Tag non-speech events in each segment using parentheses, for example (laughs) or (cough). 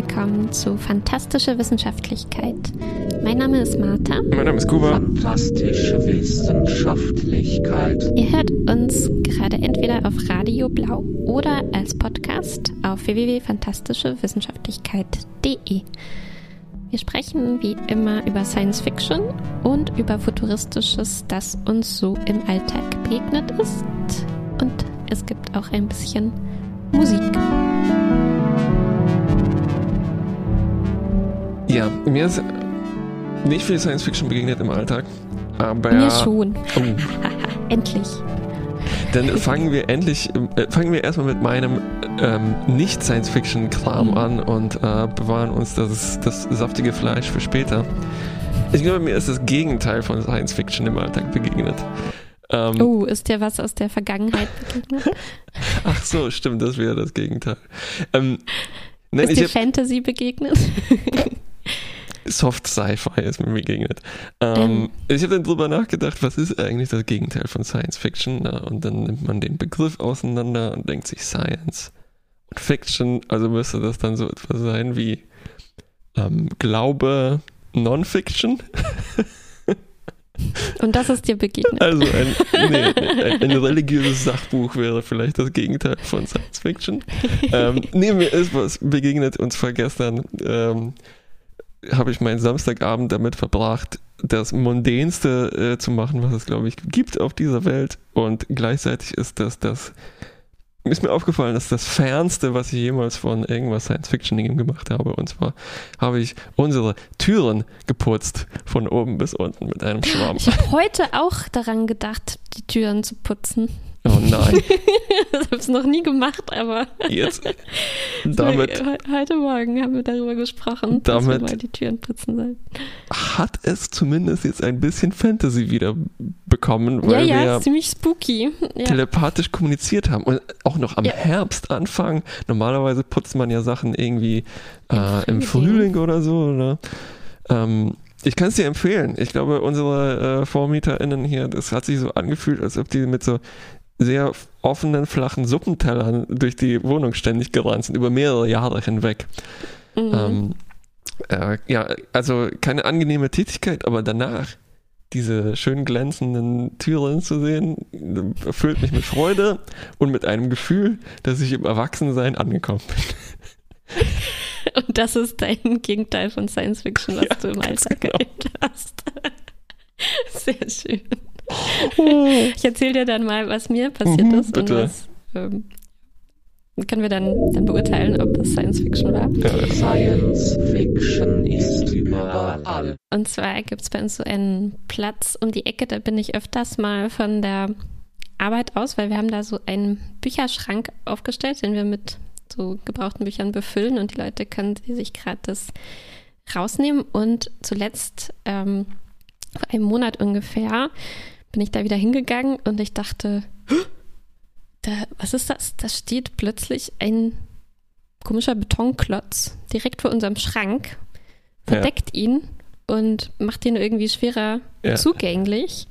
Willkommen zu Fantastische Wissenschaftlichkeit. Mein Name ist Martha. Mein Name ist Kuba. Fantastische Wissenschaftlichkeit. Ihr hört uns gerade entweder auf Radio Blau oder als Podcast auf www.fantastischewissenschaftlichkeit.de. Wir sprechen wie immer über Science Fiction und über Futuristisches, das uns so im Alltag begegnet ist. Und es gibt auch ein bisschen Musik. Ja, mir ist nicht viel Science Fiction begegnet im Alltag, aber Mir schon. Oh, (laughs) Endlich. dann fangen wir endlich, äh, fangen wir erstmal mit meinem ähm, nicht Science Fiction Kram Mhm. an und äh, bewahren uns das, das saftige Fleisch für später. Ich glaube, mir ist das Gegenteil von Science Fiction im Alltag begegnet. Ähm, Oh, ist dir was aus der Vergangenheit begegnet? (laughs) Ach so, stimmt, das wäre das Gegenteil. Ähm, nein, Ist dir hab, Fantasy begegnet? (laughs) Soft Sci-Fi ist mir begegnet. Ähm, Ähm. Ich habe dann drüber nachgedacht, was ist eigentlich das Gegenteil von Science Fiction? Na, und dann nimmt man den Begriff auseinander und denkt sich Science und Fiction. Also müsste das dann so etwas sein wie ähm, Glaube, Non-Fiction. (laughs) Und das ist dir begegnet. Also ein, nee, (laughs) ein, ein religiöses Sachbuch wäre vielleicht das Gegenteil von Science Fiction. Ähm, nee, mir ist was begegnet und zwar gestern ähm, habe ich meinen Samstagabend damit verbracht, das Mundänste äh, zu machen, was es, glaube ich, gibt auf dieser Welt. Und gleichzeitig ist das das. Ist mir aufgefallen, dass das Fernste, was ich jemals von irgendwas Science-Fiction gemacht habe. Und zwar habe ich unsere Türen geputzt, von oben bis unten mit einem Schwamm. Ich habe heute auch daran gedacht, die Türen zu putzen. Oh nein, (laughs) Ich habe es noch nie gemacht, aber jetzt (laughs) damit he- heute Morgen haben wir darüber gesprochen, dass Damit- wir mal die Türen putzen sollen. hat es zumindest jetzt ein bisschen Fantasy wieder bekommen, Ja, weil ja, wir ist ziemlich spooky. Ja. telepathisch kommuniziert haben und auch noch am Ja. Herbst anfangen. Normalerweise putzt man ja Sachen irgendwie äh, im Frühling. Frühling oder so. Oder? Ähm, ich kann es dir empfehlen. Ich glaube, unsere äh, VormieterInnen hier, das hat sich so angefühlt, als ob die mit so sehr offenen, flachen Suppentellern durch die Wohnung ständig gerannt sind, über mehrere Jahre hinweg. Mhm. Ähm, äh, ja, also keine angenehme Tätigkeit, aber danach diese schön glänzenden Türen zu sehen, erfüllt mich mit Freude und mit einem Gefühl, dass ich im Erwachsensein angekommen bin. (laughs) Und das ist dein Gegenteil von Science Fiction, was Ja, du im Alltag genau. erlebt hast. (laughs) Sehr schön. (laughs) Ich erzähle dir dann mal, was mir passiert Mhm, ist und bitte. was ähm, können wir dann, dann beurteilen, ob das Science Fiction war. Science Fiction ist überall. Und zwar gibt es bei uns so einen Platz um die Ecke, da bin ich öfters mal von der Arbeit aus, weil wir haben da so einen Bücherschrank aufgestellt, den wir mit so gebrauchten Büchern befüllen und die Leute können die sich gratis rausnehmen. Und zuletzt, ähm, vor einem Monat ungefähr, bin ich da wieder hingegangen und ich dachte, da, was ist das? Da steht plötzlich ein komischer Betonklotz direkt vor unserem Schrank, verdeckt ihn und macht ihn irgendwie schwerer Ja. zugänglich.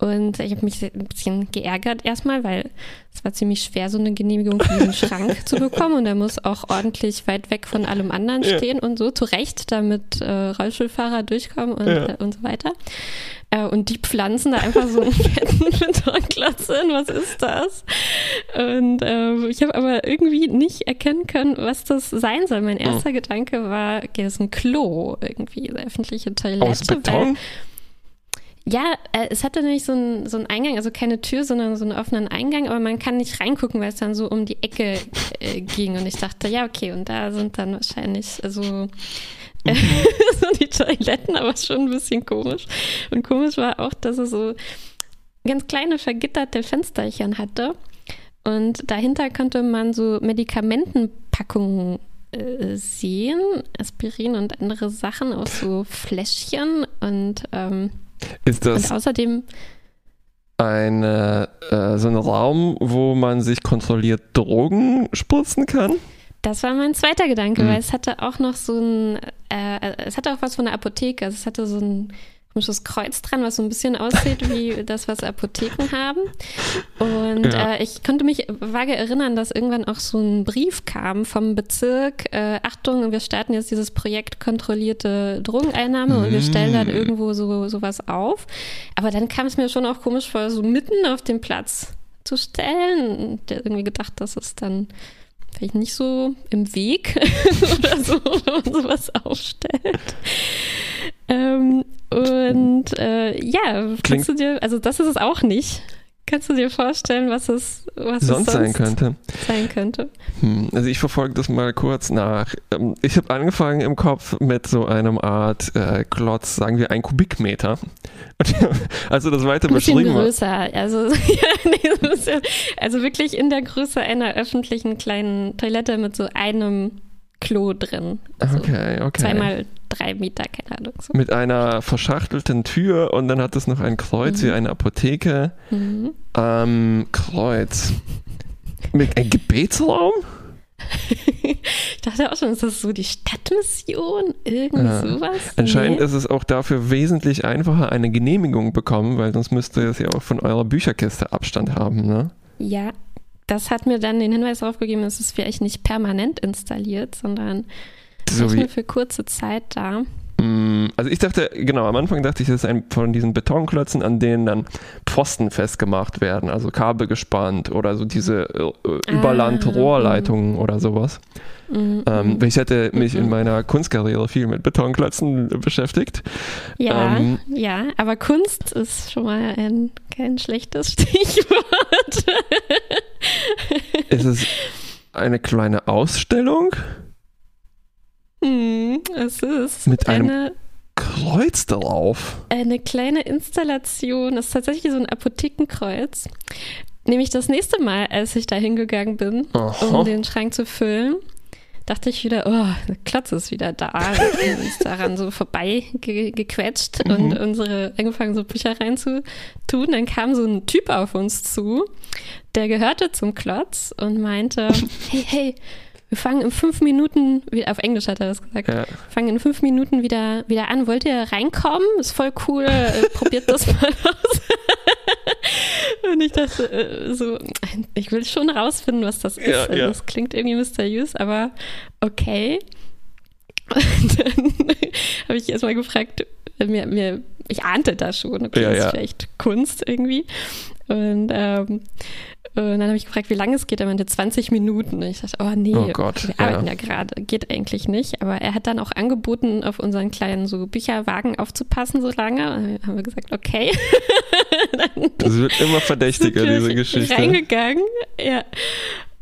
Und ich habe mich ein bisschen geärgert erstmal, weil es war ziemlich schwer, so eine Genehmigung für diesen Schrank (laughs) zu bekommen. Und er muss auch ordentlich weit weg von allem anderen Ja. stehen und so, zu Recht, damit äh, Rollstuhlfahrer durchkommen und, Ja. äh, und so weiter. Äh, und die pflanzen da einfach so einen fetten Betonklotz hin. Was ist das? Und äh, ich habe aber irgendwie nicht erkennen können, was das sein soll. Mein erster Gedanke war, okay, das ist ein Klo irgendwie, eine öffentliche Toilette. Aus Beton? Weil, ja, äh, es hatte nämlich so einen so einen Eingang, also keine Tür, sondern so einen offenen Eingang, aber man kann nicht reingucken, weil es dann so um die Ecke äh, ging. Und ich dachte, ja, okay, und da sind dann wahrscheinlich so, äh, (laughs) so die Toiletten, aber schon ein bisschen komisch. Und komisch war auch, dass es so ganz kleine vergitterte Fensterchen hatte. Und dahinter konnte man so Medikamentenpackungen äh, sehen, Aspirin und andere Sachen aus so Fläschchen und ähm, Ist und das außerdem, eine, äh, so ein Raum, wo man sich kontrolliert Drogen spritzen kann? das war mein zweiter Gedanke, Mhm. weil es hatte auch noch so ein, äh, es hatte auch was von einer Apotheke, also es hatte so ein komisches Kreuz dran, was so ein bisschen aussieht wie (laughs) das, was Apotheken haben. Und Ja. äh, ich konnte mich vage erinnern, dass irgendwann auch so ein Brief kam vom Bezirk. Äh, Achtung, wir starten jetzt dieses Projekt kontrollierte Drogeneinnahme und wir stellen dann Mm. irgendwo so sowas auf. Aber dann kam es mir schon auch komisch vor, so mitten auf dem Platz zu stellen. Der irgendwie gedacht, dass es dann vielleicht nicht so im Weg (laughs) oder so, wenn man sowas aufstellt. Ähm, und äh, ja, Klingt- kannst du dir, also das ist es auch nicht. Kannst du dir vorstellen, was es, was Sonst es sein könnte. sein könnte? Hm, Also ich verfolge das mal kurz nach. Ähm, Ich habe angefangen im Kopf mit so einem Art äh, Klotz, sagen wir ein Kubikmeter. (laughs) Also das weiter beschrieben größer. Also, (laughs) ja, nee, das ist ja, also wirklich in der Größe einer öffentlichen kleinen Toilette mit so einem Klo drin. Also Okay, okay. zweimal drei Meter, keine Ahnung. So. Mit einer verschachtelten Tür und dann hat es noch ein Kreuz Mhm. wie eine Apotheke. Mhm. Ähm, Kreuz. Mit ein Gebetsraum? (laughs) Ich dachte auch schon, ist das so die Stadtmission? Irgendwie Ja. sowas? Anscheinend Nee. ist es auch dafür wesentlich einfacher, eine Genehmigung bekommen, weil sonst müsst ihr es ja auch von eurer Bücherkiste Abstand haben, ne? Ja, das hat mir dann den Hinweis darauf gegeben, dass es vielleicht nicht permanent installiert, sondern So wie, nur für kurze Zeit da. Mm, Also ich dachte, genau, am Anfang dachte ich, das ist ein von diesen Betonklötzen, an denen dann Pfosten festgemacht werden, also Kabel gespannt oder so diese äh, Ah, Überland-Rohrleitungen oder sowas. Mhm, Ähm, mhm. ich hätte mich in Mhm. meiner Kunstkarriere viel mit Betonklötzen beschäftigt. ja, ähm, ja, aber Kunst ist schon mal ein kein schlechtes (laughs) Stichwort. Ist es eine kleine Ausstellung? Hm, es ist Mit einem- eine, Kreuz drauf. eine kleine Installation. Das ist tatsächlich so ein Apothekenkreuz. Nämlich das nächste Mal, als ich da hingegangen bin, Aha. um den Schrank zu füllen, dachte ich wieder, oh, der Klotz ist wieder da. Wir haben uns (laughs) daran so vorbei ge gequetscht Mhm. und unsere angefangen, so Bücher reinzutun. Dann kam so ein Typ auf uns zu, der gehörte zum Klotz und meinte, (laughs) hey, hey, wir fangen in fünf Minuten, wieder, auf Englisch hat er das gesagt, Ja. fangen in fünf Minuten wieder, wieder an. Wollt ihr reinkommen? Ist voll cool. Äh, probiert das (laughs) mal aus. (laughs) Und ich dachte äh, so, ich will schon rausfinden, was das ist. Ja, also, ja. Das klingt irgendwie mysteriös, aber okay. Und dann (laughs) habe ich erstmal gefragt, äh, mir, mir, ich ahnte da schon, okay, Ja, das ist vielleicht Kunst irgendwie. Und, ähm, und dann habe ich gefragt, wie lange es geht. Er meinte 20 Minuten. Ich dachte, oh nee, Oh Gott, wir ja. arbeiten ja gerade. Geht eigentlich nicht. Aber er hat dann auch angeboten, auf unseren kleinen so Bücherwagen aufzupassen so lange. Und dann haben wir gesagt, okay. (laughs) Das wird immer verdächtiger, diese Geschichte. Reingegangen, ja,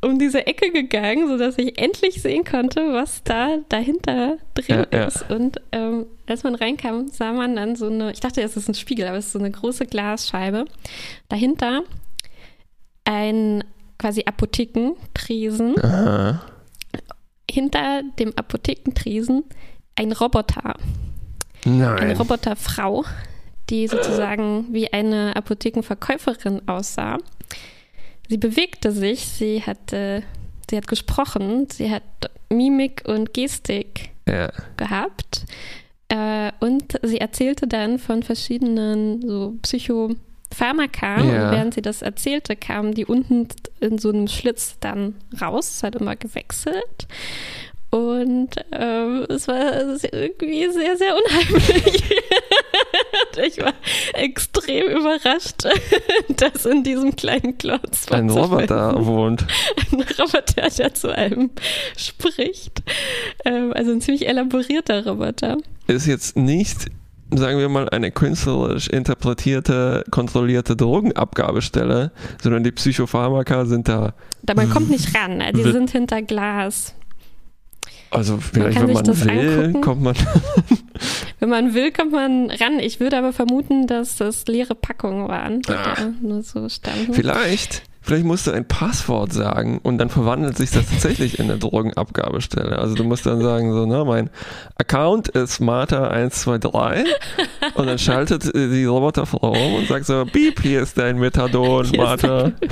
um diese Ecke gegangen, sodass ich endlich sehen konnte, was da dahinter drin Ja, ja. ist. Und ähm, als man reinkam, sah man dann so eine, ich dachte, es ist ein Spiegel, aber es ist so eine große Glasscheibe. Dahinter ein quasi Apothekentresen. Aha. Hinter dem Apothekentresen ein Roboter. Eine Nein. Roboterfrau, die sozusagen wie eine Apothekenverkäuferin aussah. Sie bewegte sich, sie hat, äh, sie hat gesprochen, sie hat Mimik und Gestik Ja. gehabt. Äh, und sie erzählte dann von verschiedenen so Psychopharmaka. Ja. Und während sie das erzählte, kamen die unten in so einem Schlitz dann raus. Es hat immer gewechselt. Und ähm, es war irgendwie sehr, sehr unheimlich. (laughs) Ich war extrem überrascht, (laughs) dass in diesem kleinen Klotz Ein Roboter wohnt. ein Roboter, der zu einem spricht. Ähm, also ein ziemlich elaborierter Roboter. Ist jetzt nicht, sagen wir mal, eine künstlerisch interpretierte, kontrollierte Drogenabgabestelle, sondern die Psychopharmaka sind da, Da man kommt nicht ran, ne? die sind hinter Glas. also vielleicht, kann wenn man will, angucken. kommt man. (laughs) (laughs) Wenn man will, kommt man ran. Ich würde aber vermuten, dass das leere Packungen waren, die Ah. da nur so standen. Vielleicht, vielleicht musst du ein Passwort sagen und dann verwandelt sich das tatsächlich in eine Drogenabgabestelle. Also du musst dann sagen, so, ne, mein Account ist Martha123 und dann schaltet die Roboterfrau um und sagt so, Beep, hier ist dein Methadon, Martha. (laughs)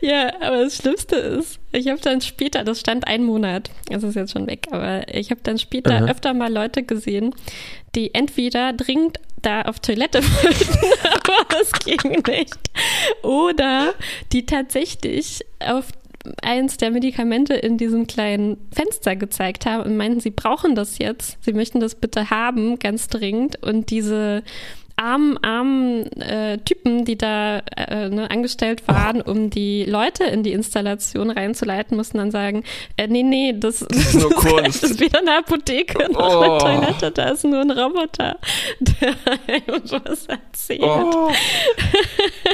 Ja, aber das Schlimmste ist, ich habe dann später, das stand einen Monat, das ist jetzt schon weg, aber ich habe dann später Aha. öfter mal Leute gesehen, die entweder dringend da auf Toilette (laughs) wollten, aber es ging nicht. Oder die tatsächlich auf eins der Medikamente in diesem kleinen Fenster gezeigt haben und meinten, sie brauchen das jetzt, sie möchten das bitte haben, ganz dringend. Und diese armen, armen äh, Typen, die da äh, ne, angestellt waren, um die Leute in die Installation reinzuleiten, mussten dann sagen, äh, nee, nee, das, Das ist nur (laughs) Kunst. das ist weder eine Apotheke noch Oh. eine Toilette, da ist nur ein Roboter, (laughs) der uns was erzählt. Oh.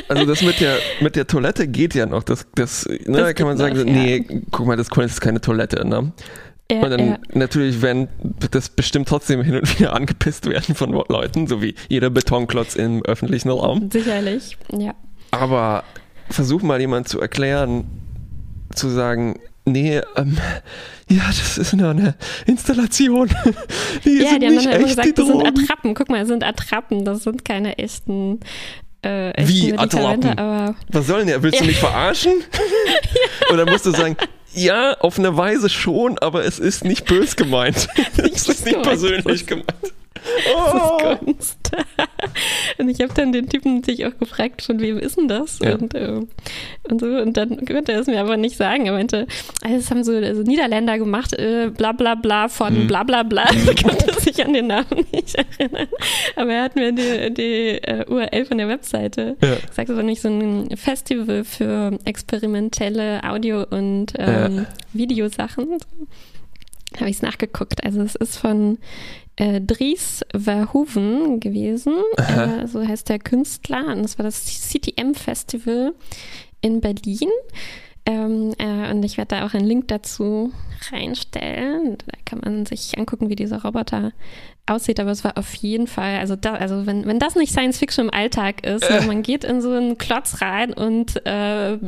Also das mit der, mit der Toilette geht ja noch. Das, das, ne, Das da kann man sagen, noch, nee, guck mal, das ist keine Toilette. Ne? Ja, Und dann ja. natürlich werden das bestimmt trotzdem hin und wieder (laughs) angepisst werden von Leuten, so wie jeder Betonklotz im öffentlichen Raum. Sicherlich, ja. Aber versuch mal jemand zu erklären, zu sagen, nee, ähm, ja, das ist nur eine Installation. (laughs) Die Ja, sind die haben nicht dann immer echt, gesagt, die das sind. Attrappen. Guck mal, das sind Attrappen, das sind keine echten, äh, Wie Attrappen? aber Was soll denn der? Willst du Ja. mich verarschen? (laughs) Oder musst du sagen, ja, auf eine Weise schon, aber es ist nicht bös gemeint. (laughs) es ist nicht persönlich gemeint. Das Oh. ist (laughs) Kunst. und ich habe dann den Typen sich auch gefragt, von wem ist denn das? Ja. Und, äh, und so, und dann konnte er es mir aber nicht sagen. Er meinte, also das haben so also Niederländer gemacht, äh, bla bla bla von Hm. bla bla bla. (laughs) Er konnte sich an den Namen nicht erinnern. Aber er hat mir die, die äh, URL von der Webseite Ja. gesagt, das war nicht so ein Festival für experimentelle Audio- und ähm, Videosachen. Habe ich es nachgeguckt. Also es ist von äh, Dries Verhoeven gewesen. Äh, so heißt der Künstler. Und das war das CTM Festival in Berlin. Ähm, äh, und ich werde da auch einen Link dazu reinstellen. Da kann man sich angucken, wie dieser Roboter aussieht. Aber es war auf jeden Fall, also, da, also wenn, wenn das nicht Science Fiction im Alltag ist, Äh. man geht in so einen Klotz rein und äh,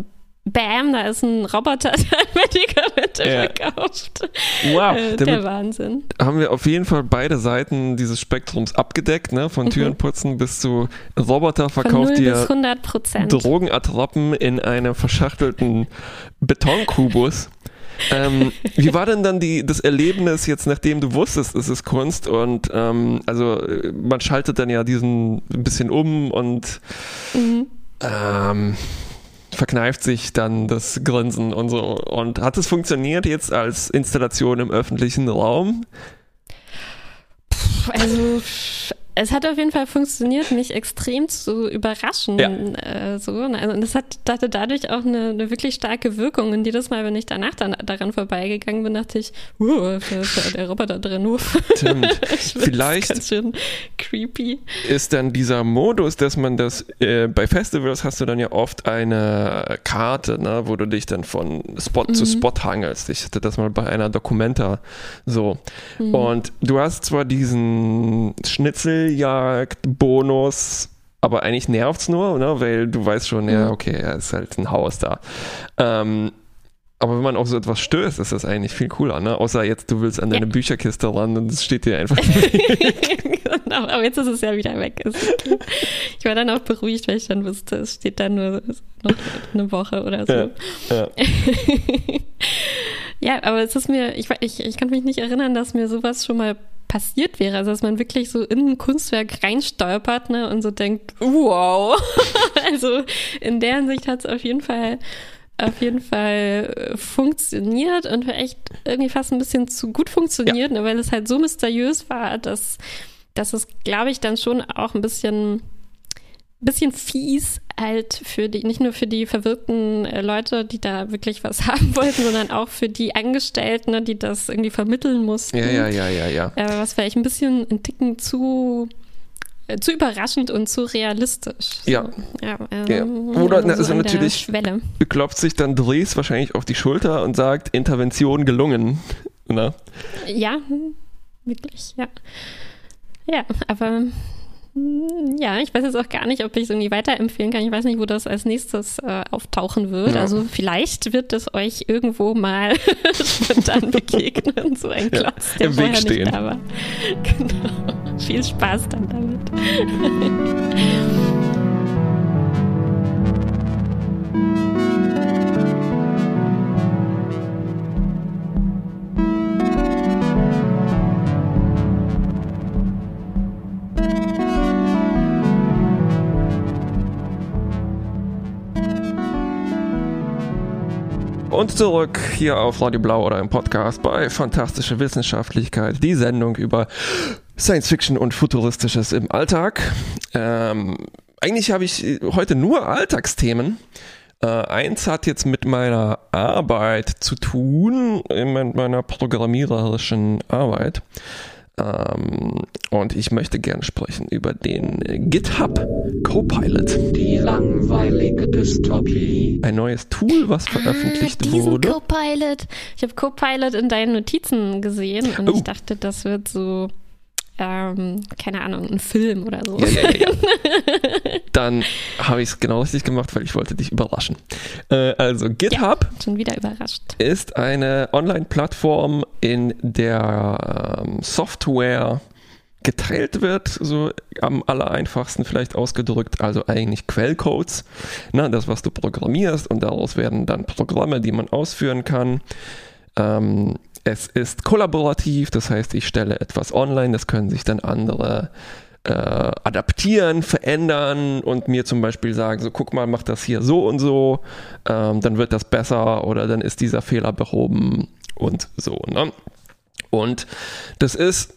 Bam, da ist ein Roboter, (laughs) der Medikamente Ja. verkauft. Wow, Äh, der Wahnsinn. haben wir auf jeden Fall beide Seiten dieses Spektrums abgedeckt, ne? von Türenputzen bis zu Roboter Mhm. Von 0 verkauft dir 100 Prozent. Drogenattrappen in einem verschachtelten Betonkubus. ähm, wie war denn dann die, das Erlebnis jetzt, nachdem du wusstest, es ist Kunst und ähm, also äh, man schaltet dann ja diesen ein bisschen um und Mhm. ähm, verkneift sich dann das Grinsen und so. Und hat es funktioniert jetzt als Installation im öffentlichen Raum? Also es hat auf jeden Fall funktioniert, mich extrem zu überraschen. Ja. Äh, so. Also, und das hat, hatte dadurch auch eine, eine wirklich starke Wirkung. Und jedes Mal, wenn ich danach dann daran vorbeigegangen bin, dachte ich, wow, ist ja der (laughs) Roboter drin. (laughs) Stimmt. Vielleicht- Ganz schön creepy. ist dann dieser Modus, dass man das äh, bei Festivals hast du dann ja oft eine Karte, ne, wo du dich dann von Spot zu Spot hangelst. Ich hatte das mal bei einer Documenta so. Und du hast zwar diesen Schnitzeljagd-Bonus, aber eigentlich nervt's nur, ne, weil du weißt schon, ja, Mhm. okay, ja, ist halt ein Haus da. Ähm, aber wenn man auf so etwas stößt, ist das eigentlich viel cooler, ne? Außer jetzt, du willst an deine Ja. Bücherkiste ran und es steht dir einfach. (laughs) (laughs) genau, aber jetzt ist es ja wieder weg. Ich war dann auch beruhigt, weil ich dann wusste, es steht da nur noch eine Woche oder so. Ja, ja. (laughs) Ja, aber es ist mir, ich, ich, ich kann mich nicht erinnern, dass mir sowas schon mal passiert wäre. Also, dass man wirklich so in ein Kunstwerk reinstolpert ne, und so denkt, wow. (laughs) also, in der Hinsicht hat es auf jeden Fall auf jeden Fall äh, funktioniert und vielleicht irgendwie fast ein bisschen zu gut funktioniert, ne, weil es halt so mysteriös war, dass, dass es, glaube ich, dann schon auch ein bisschen bisschen fies halt für die, nicht nur für die verwirrten äh, Leute, die da wirklich was (laughs) haben wollten, sondern auch für die Angestellten, ne, die das irgendwie vermitteln mussten. ja, ja, ja, ja, ja. Äh, was vielleicht ein bisschen ein Ticken zu äh, zu überraschend und zu realistisch. So. Ja. ja, ähm, Ja. Oder, na, also der natürlich- Schwelle. klopft sich dann Dres wahrscheinlich auf die Schulter und sagt, Intervention gelungen. Na? Ja, wirklich, ja. Ja, aber ja, ich weiß jetzt auch gar nicht, ob ich es irgendwie weiterempfehlen kann. Ich weiß nicht, wo das als nächstes äh, auftauchen wird. Ja. Also vielleicht wird es euch irgendwo mal (laughs) spontan (laughs) begegnen, so ein Ja, Klotz, der im Weg stehen. nicht da war. (laughs) Genau. Viel Spaß dann damit. Und zurück hier auf Radio Blau oder im Podcast bei Fantastische Wissenschaftlichkeit, die Sendung über Science Fiction und Futuristisches im Alltag. Ähm, eigentlich habe ich heute nur Alltagsthemen. Äh, eins hat jetzt mit meiner Arbeit zu tun, mit meiner programmiererischen Arbeit. Ähm, und ich möchte gern sprechen über den GitHub Copilot. Die langweilige Dystopie. Ein neues Tool, was veröffentlicht ah, diesen wurde. Copilot. Ich habe Copilot in deinen Notizen gesehen und Oh. ich dachte, das wird so, ähm, keine Ahnung, ein Film oder so. Ja, ja, ja. (laughs) Dann habe ich es genau richtig gemacht, weil ich wollte dich überraschen. Äh, also GitHub Schon wieder überrascht. ist eine Online-Plattform, in der ähm, Software geteilt wird, so am aller einfachsten vielleicht ausgedrückt, also eigentlich Quellcodes, na, das, was du programmierst und daraus werden dann Programme, die man ausführen kann. Ähm, es ist kollaborativ, das heißt, ich stelle etwas online, das können sich dann andere äh, adaptieren, verändern und mir zum Beispiel sagen, so guck mal, mach das hier so und so, ähm, dann wird das besser oder dann ist dieser Fehler behoben und so. Ne? Und das ist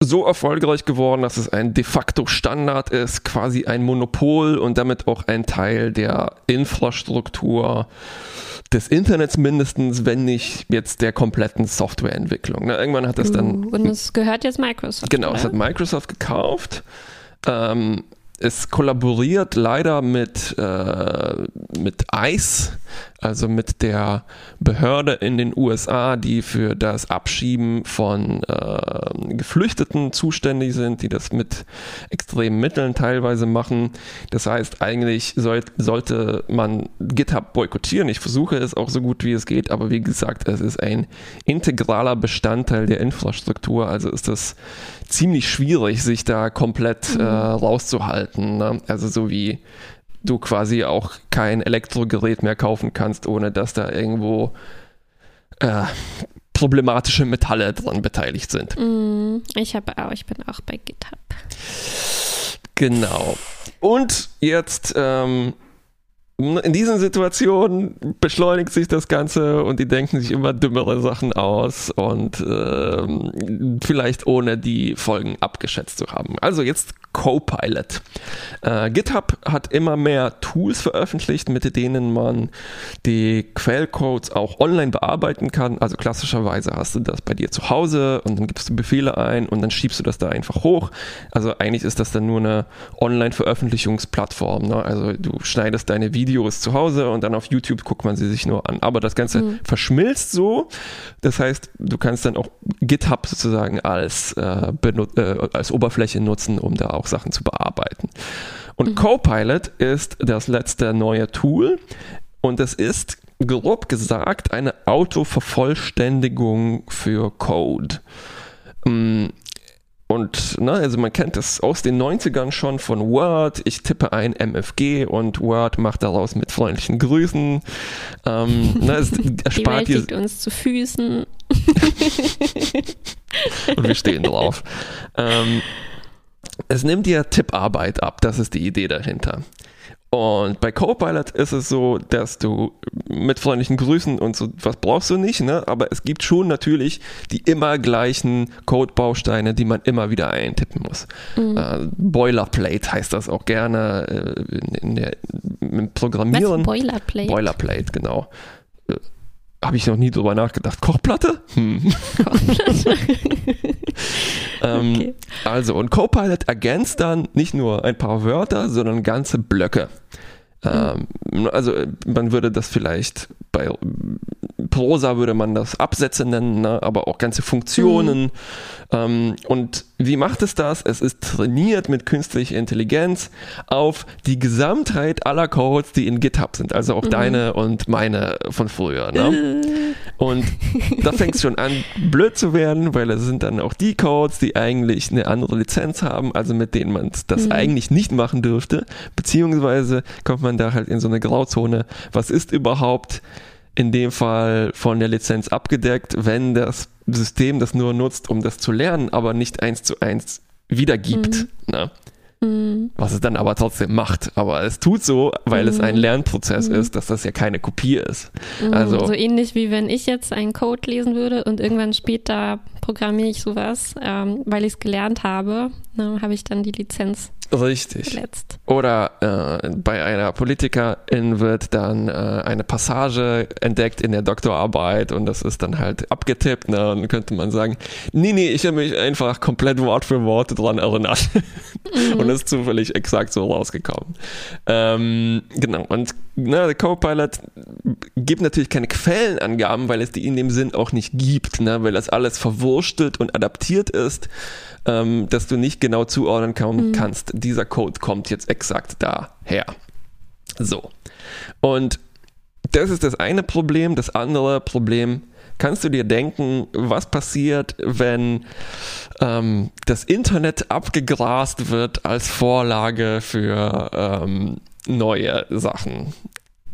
so erfolgreich geworden, dass es ein de facto Standard ist, quasi ein Monopol und damit auch ein Teil der Infrastruktur des Internets mindestens, wenn nicht jetzt der kompletten Softwareentwicklung. Ne? Irgendwann hat das dann Uh, und es gehört jetzt Microsoft. Genau, oder? es hat Microsoft gekauft. Ähm, es kollaboriert leider mit, äh, mit ICE, also mit der Behörde in den USA, die für das Abschieben von äh, Geflüchteten zuständig sind, die das mit extremen Mitteln teilweise machen. Das heißt, eigentlich soll, sollte man GitHub boykottieren. Ich versuche es auch so gut wie es geht, aber wie gesagt, es ist ein integraler Bestandteil der Infrastruktur, also ist das ziemlich schwierig, sich da komplett äh, rauszuhalten. Ne? Also so wie du quasi auch kein Elektrogerät mehr kaufen kannst, ohne dass da irgendwo äh, problematische Metalle dran beteiligt sind. Mm, ich habe auch, ich bin auch bei GitHub. Genau. Und jetzt ähm, in diesen Situationen beschleunigt sich das Ganze und die denken sich immer dümmere Sachen aus und ähm, vielleicht ohne die Folgen abgeschätzt zu haben. Also jetzt Copilot. Äh, GitHub hat immer mehr Tools veröffentlicht, mit denen man die Quellcodes auch online bearbeiten kann. Also klassischerweise hast du das bei dir zu Hause und dann gibst du Befehle ein und dann schiebst du das da einfach hoch. Also eigentlich ist das dann nur eine Online-Veröffentlichungsplattform. Ne? Also du schneidest deine Videos zu Hause und dann auf YouTube guckt man sie sich nur an. Aber das Ganze verschmilzt so. Das heißt, du kannst dann auch GitHub sozusagen als, äh, äh, als Oberfläche nutzen, um da auch Sachen zu bearbeiten. Und Copilot ist das letzte neue Tool und es ist grob gesagt eine Autovervollständigung für Code. Und ne, also man kennt das aus den 90ern schon von Word. Ich tippe ein MFG und Word macht daraus mit freundlichen Grüßen. Ähm, (laughs) ne, es Die erspart Welt dir liegt uns zu Füßen. (laughs) und wir stehen drauf. Ähm, es nimmt dir Tipparbeit ab, das ist die Idee dahinter. Und bei Copilot ist es so, dass du mit freundlichen Grüßen und so was brauchst du nicht, ne? Aber es gibt schon natürlich die immer gleichen Codebausteine, die man immer wieder eintippen muss. Äh, Boilerplate heißt das auch gerne äh, in, der, im Was? Programmieren. Boilerplate? Boilerplate, genau. Äh, Habe ich noch nie drüber nachgedacht. Kochplatte? Hm. (laughs) (laughs) ähm, Okay. Also, und Copilot ergänzt dann nicht nur ein paar Wörter, sondern ganze Blöcke. Ähm, also, äh, man würde das vielleicht bei Prosa würde man das Absätze nennen, ne? aber auch ganze Funktionen. Ähm, und wie macht es das? Es ist trainiert mit künstlicher Intelligenz auf die Gesamtheit aller Codes, die in GitHub sind. Also auch deine und meine von früher. Ne? Und da fängt es schon an, blöd zu werden, weil es sind dann auch die Codes, die eigentlich eine andere Lizenz haben, also mit denen man das eigentlich nicht machen dürfte. Beziehungsweise kommt man da halt in so eine Grauzone. Was ist überhaupt in dem Fall von der Lizenz abgedeckt, wenn das System das nur nutzt, um das zu lernen, aber nicht eins zu eins wiedergibt? Mhm. Was es dann aber trotzdem macht. Aber es tut so, weil es ein Mhm. Lernprozess Mhm. ist, dass das ja keine Kopie ist. Mhm, Also- so ähnlich wie wenn ich jetzt einen Code lesen würde und irgendwann später programmiere ich sowas, ähm, weil ich es gelernt habe, ne, habe ich dann die Lizenz Richtig. verletzt. Oder äh, bei einer Politikerin wird dann äh, eine Passage entdeckt in der Doktorarbeit und das ist dann halt abgetippt. Ne? Und dann könnte man sagen, nee, nee, ich habe mich einfach komplett Wort für Wort dran erinnert. (laughs) und ist zufällig exakt so rausgekommen. Ähm, genau, und ne, der Copilot gibt natürlich keine Quellenangaben, weil es die in dem Sinn auch nicht gibt, ne? weil das alles verwurstelt und adaptiert ist, ähm, dass du nicht genau zuordnen kann, Mhm. kannst, dieser Code kommt jetzt exakt daher. So. Und das ist das eine Problem. Das andere Problem, kannst du dir denken, was passiert, wenn ähm, das Internet abgegrast wird als Vorlage für ähm, neue Sachen?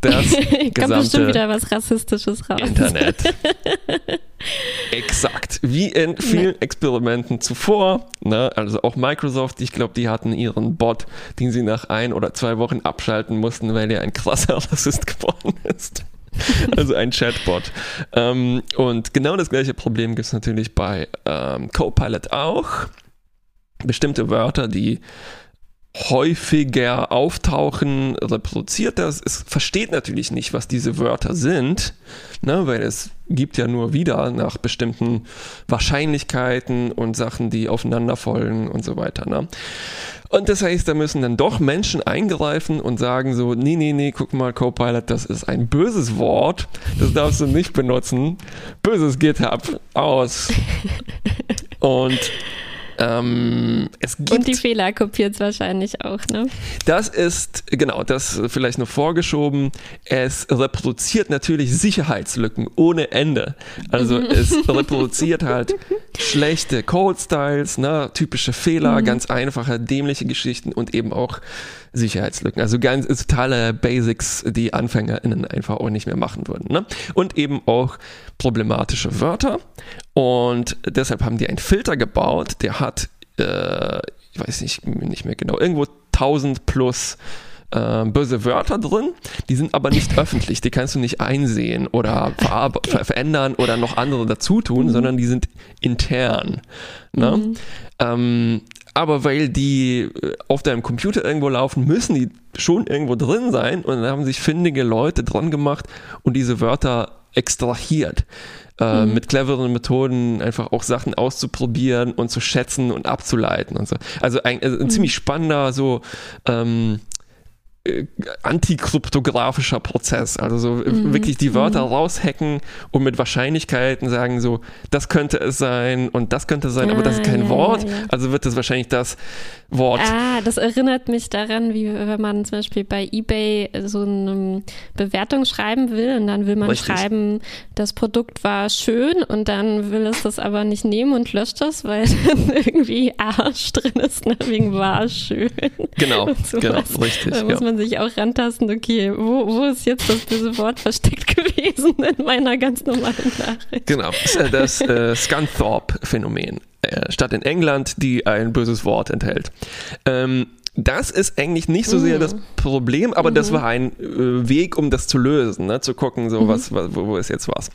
Das (laughs) Kommt bestimmt wieder was Rassistisches raus. Internet. (laughs) Exakt. Wie in vielen Experimenten zuvor. Ne? Also auch Microsoft, ich glaube, die hatten ihren Bot, den sie nach ein oder zwei Wochen abschalten mussten, weil er ein krasser (laughs) Rassist geworden ist. (laughs) Also ein Chatbot. Ähm, und genau das gleiche Problem gibt es natürlich bei ähm, Copilot auch. Bestimmte Wörter, die häufiger auftauchen, reproduziert das. Es versteht natürlich nicht, was diese Wörter sind, ne, weil es gibt ja nur wieder nach bestimmten Wahrscheinlichkeiten und Sachen, die aufeinander folgen und so weiter. Ne? Und das heißt, da müssen dann doch Menschen eingreifen und sagen so, nee, nee, nee, guck mal, Copilot, das ist ein böses Wort, das darfst du nicht benutzen. Böses GitHub, aus. (laughs) Und ähm, es gibt Und die Fehler kopiert es wahrscheinlich auch, ne? das ist, genau, das vielleicht noch vorgeschoben. Es reproduziert natürlich Sicherheitslücken ohne Ende. Also es reproduziert halt schlechte Code-Styles, ne, typische Fehler, ganz einfache, dämliche Geschichten und eben auch Sicherheitslücken. Also ganz totale Basics, die AnfängerInnen einfach auch nicht mehr machen würden. Ne? Und eben auch problematische Wörter. Und deshalb haben die einen Filter gebaut, der hat, äh, ich weiß nicht, nicht mehr genau, irgendwo 1000 plus äh, böse Wörter drin, die sind aber nicht öffentlich, die kannst du nicht einsehen oder ver verändern oder noch andere dazu tun, sondern die sind intern. Ne? Ähm, aber weil die äh, auf deinem Computer irgendwo laufen, müssen die schon irgendwo drin sein und dann haben sich findige Leute dran gemacht und diese Wörter extrahiert. Äh, Mit cleveren Methoden einfach auch Sachen auszuprobieren und zu schätzen und abzuleiten und so. Also ein, also ein ziemlich spannender so ähm, äh, antikryptografischer Prozess. Also so äh, wirklich die Wörter raushacken und mit Wahrscheinlichkeiten sagen so, das könnte es sein und das könnte sein, aber das ist Ah, kein ja, Wort. ja, ja. Also wird es wahrscheinlich das Wort. Ah, das erinnert mich daran, wie wenn man zum Beispiel bei eBay so eine Bewertung schreiben will und dann will man Richtig. schreiben, das Produkt war schön und dann will es das aber nicht nehmen und löscht das, weil (laughs) dann irgendwie Arsch drin ist, ne? wegen war schön. Genau, genau, richtig. Da muss man sich auch rantasten, okay, wo, wo ist jetzt das böse Wort versteckt (laughs) gewesen in meiner ganz normalen Nachricht? Genau, das, äh, das äh, Scunthorpe-Phänomen. Äh, Stadt in England, die ein böses Wort enthält. Ähm, das ist eigentlich nicht so sehr das Problem, aber das war ein äh, Weg, um das zu lösen, ne? zu gucken, so was, was, wo, wo ist jetzt was.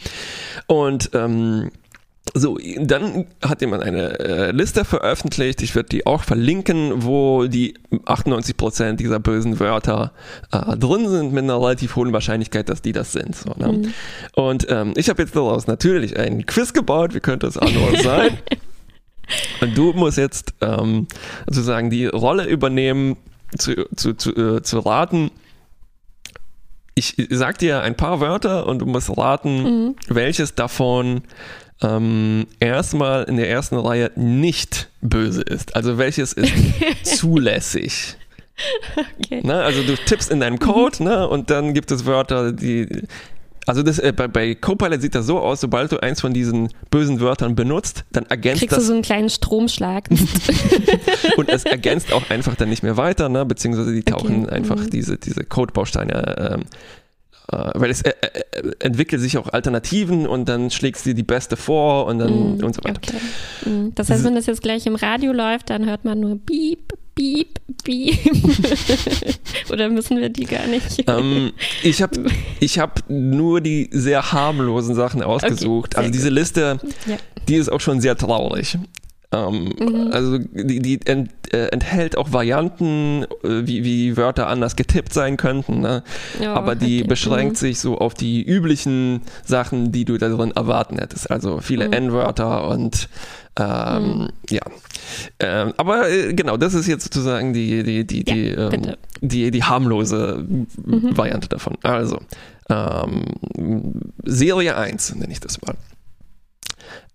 Und ähm, so, dann hat jemand eine äh, Liste veröffentlicht, ich werde die auch verlinken, wo die 98% dieser bösen Wörter äh, drin sind, mit einer relativ hohen Wahrscheinlichkeit, dass die das sind. So, ne? Und ähm, ich habe jetzt daraus natürlich einen Quiz gebaut, wie könnte es anders (laughs) sein? Und du musst jetzt ähm, sozusagen die Rolle übernehmen, zu, zu, zu, äh, zu raten. Ich sag dir ein paar Wörter und du musst raten, welches davon ähm, erstmal in der ersten Reihe nicht böse ist. Also welches ist (laughs) zulässig. Okay. Ne? Also du tippst in deinem Code ne? und dann gibt es Wörter, die. Also das, äh, bei, bei Copilot sieht das so aus, sobald du eins von diesen bösen Wörtern benutzt, dann ergänzt Kriegst du das so einen kleinen Stromschlag. (laughs) und es ergänzt auch einfach dann nicht mehr weiter, ne? beziehungsweise die tauchen Okay, einfach mhm. diese, diese Codebausteine, äh, weil es äh, äh, entwickelt sich auch Alternativen und dann schlägst du dir die beste vor und dann Mm, und so weiter. Okay. Mm, Das heißt, wenn das jetzt gleich im Radio läuft, dann hört man nur Piep, Piep, beamen? (laughs) Oder müssen wir die gar nicht? Ähm, ich habe ich hab nur die sehr harmlosen Sachen ausgesucht. sehr also diese Liste, Ja. die ist auch schon sehr traurig. Ähm, Mhm. Also die, die ent, äh, enthält auch Varianten, äh, wie, wie Wörter anders getippt sein könnten. Ne? Ja, Aber die okay. beschränkt Mhm. sich so auf die üblichen Sachen, die du darin erwarten hättest. Also viele Mhm. N-Wörter und ähm, ja. Ähm, aber äh, genau, das ist jetzt sozusagen die, die, die, die, Ja, ähm, bitte. die, die harmlose Mhm. Variante davon. Also, ähm, Serie 1 nenne ich das mal.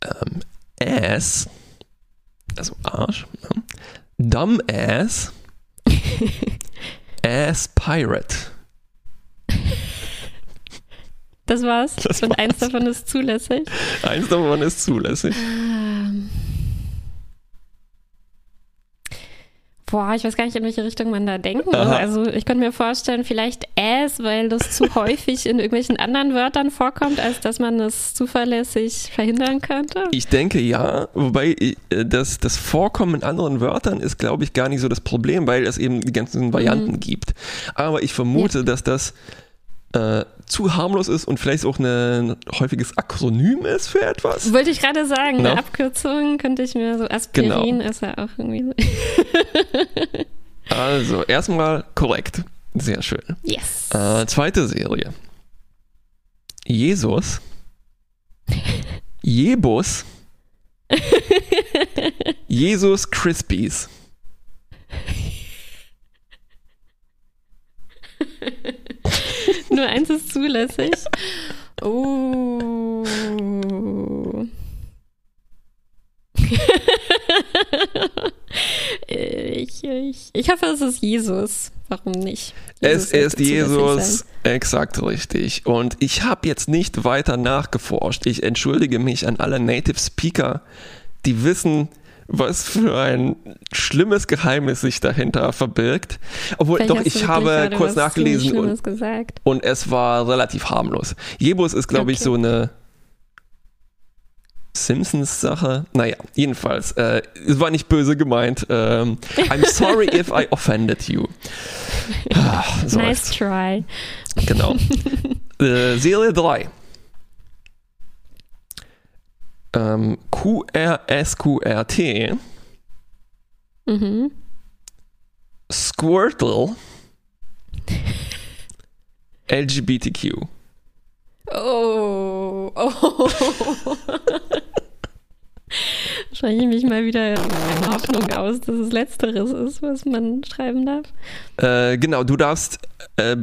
Ähm, Ass, also Arsch, ja. Dumb Ass, (laughs) Ass Pirate. Das war's. Das Und eins war's. davon ist zulässig. Eins davon ist zulässig. Ähm. Boah, ich weiß gar nicht, in welche Richtung man da denken soll. Also ich könnte mir vorstellen, vielleicht ass, weil das zu (laughs) häufig in irgendwelchen anderen Wörtern vorkommt, als dass man es zuverlässig verhindern könnte. Ich denke ja, wobei äh, das, das Vorkommen in anderen Wörtern ist, glaube ich, gar nicht so das Problem, weil es eben die ganzen Varianten gibt. Aber ich vermute, dass das äh, zu harmlos ist und vielleicht auch ein häufiges Akronym ist für etwas. Wollte ich gerade sagen, Na? eine Abkürzung könnte ich mir so, Aspirin Genau. ist ja auch irgendwie so. (laughs) (laughs) Also, erstmal korrekt. Sehr schön. Yes. Äh, zweite Serie. Jesus. Jebus. (laughs) Jesus Crispies. Nur eins ist zulässig. Oh. (laughs) ich, ich, ich hoffe, es ist Jesus. Warum nicht? Es Jesus ist sollte zulässig Jesus, exakt richtig. Und ich habe jetzt nicht weiter nachgeforscht. Ich entschuldige mich an alle Native Speaker, die wissen, was für ein schlimmes Geheimnis sich dahinter verbirgt. Obwohl, Vielleicht doch, ich habe kurz nachgelesen und, und es war relativ harmlos. Jebus ist, glaube ich, Okay. so eine Simpsons-Sache. Naja, jedenfalls, äh, es war nicht böse gemeint. Ähm, I'm sorry (laughs) if I offended you. Ah, so nice try. Genau. (laughs) äh, Serie 3. Ähm, QRSQRT, Mhm. Squirtle, LGBTQ. Oh. (laughs) oh. Spreche ich mich mal wieder in Hoffnung aus, dass es Letzteres ist, was man schreiben darf. Äh, genau, du darfst äh,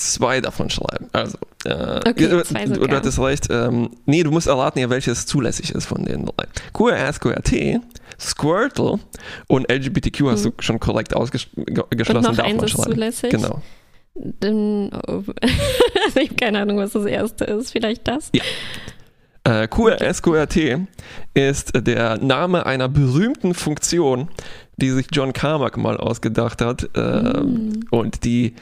zwei davon schreiben. Also, äh, Okay, du, zwei du, du hattest recht. Ähm, nee, du musst erraten, ja, welches zulässig ist von den drei. QRSQRT, Squirtle und LGBTQ hast du schon korrekt ausgeschlossen. Und noch darf eins man ist schreiben. zulässig. Genau. Dann, oh, (laughs) also ich habe keine Ahnung, was das erste ist. Vielleicht das? Äh, QRSQRT ist der Name einer berühmten Funktion, die sich John Carmack mal ausgedacht hat ähm, und die,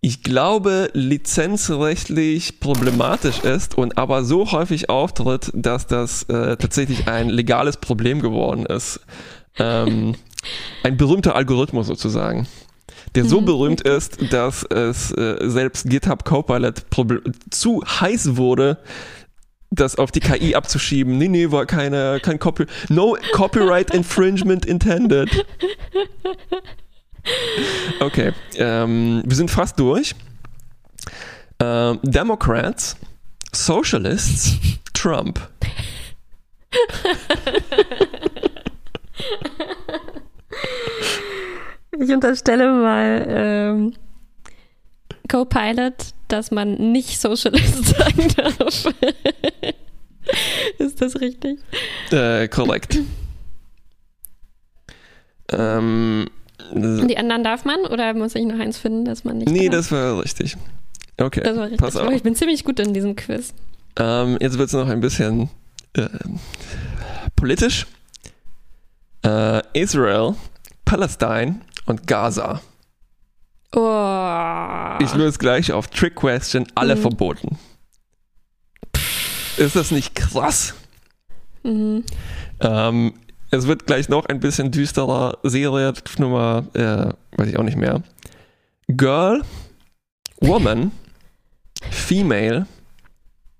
ich glaube, lizenzrechtlich problematisch ist und aber so häufig auftritt, dass das äh, tatsächlich ein legales Problem geworden ist. Ähm, (laughs) ein berühmter Algorithmus sozusagen. Der so Mhm. berühmt ist, dass es äh, selbst GitHub Copilot zu heiß wurde, das auf die KI abzuschieben. Nee, nee, war keine, kein Copy, no copyright (laughs) infringement intended. (laughs) (laughs) Okay, ähm, wir sind fast durch. Ähm, Democrats, Socialists, Trump. (laughs) Ich unterstelle mal ähm, Copilot, dass man nicht Socialist (laughs) sagen darf. ist das richtig? Äh, korrekt. Ähm, die anderen darf man oder muss ich noch eins finden, dass man nicht nee, darf? das war richtig. Okay, das war richtig. pass Oh, auf. ich bin ziemlich gut in diesem Quiz. Ähm, jetzt wird es noch ein bisschen äh, politisch. Äh, Israel, Palestine und Gaza. Oh. Ich löse gleich auf Trick Question alle Mhm. verboten. Ist das nicht krass? Mhm. Ähm, Es wird gleich noch ein bisschen düsterer. Serie Nummer, äh, weiß ich auch nicht mehr. Girl, Woman, Female,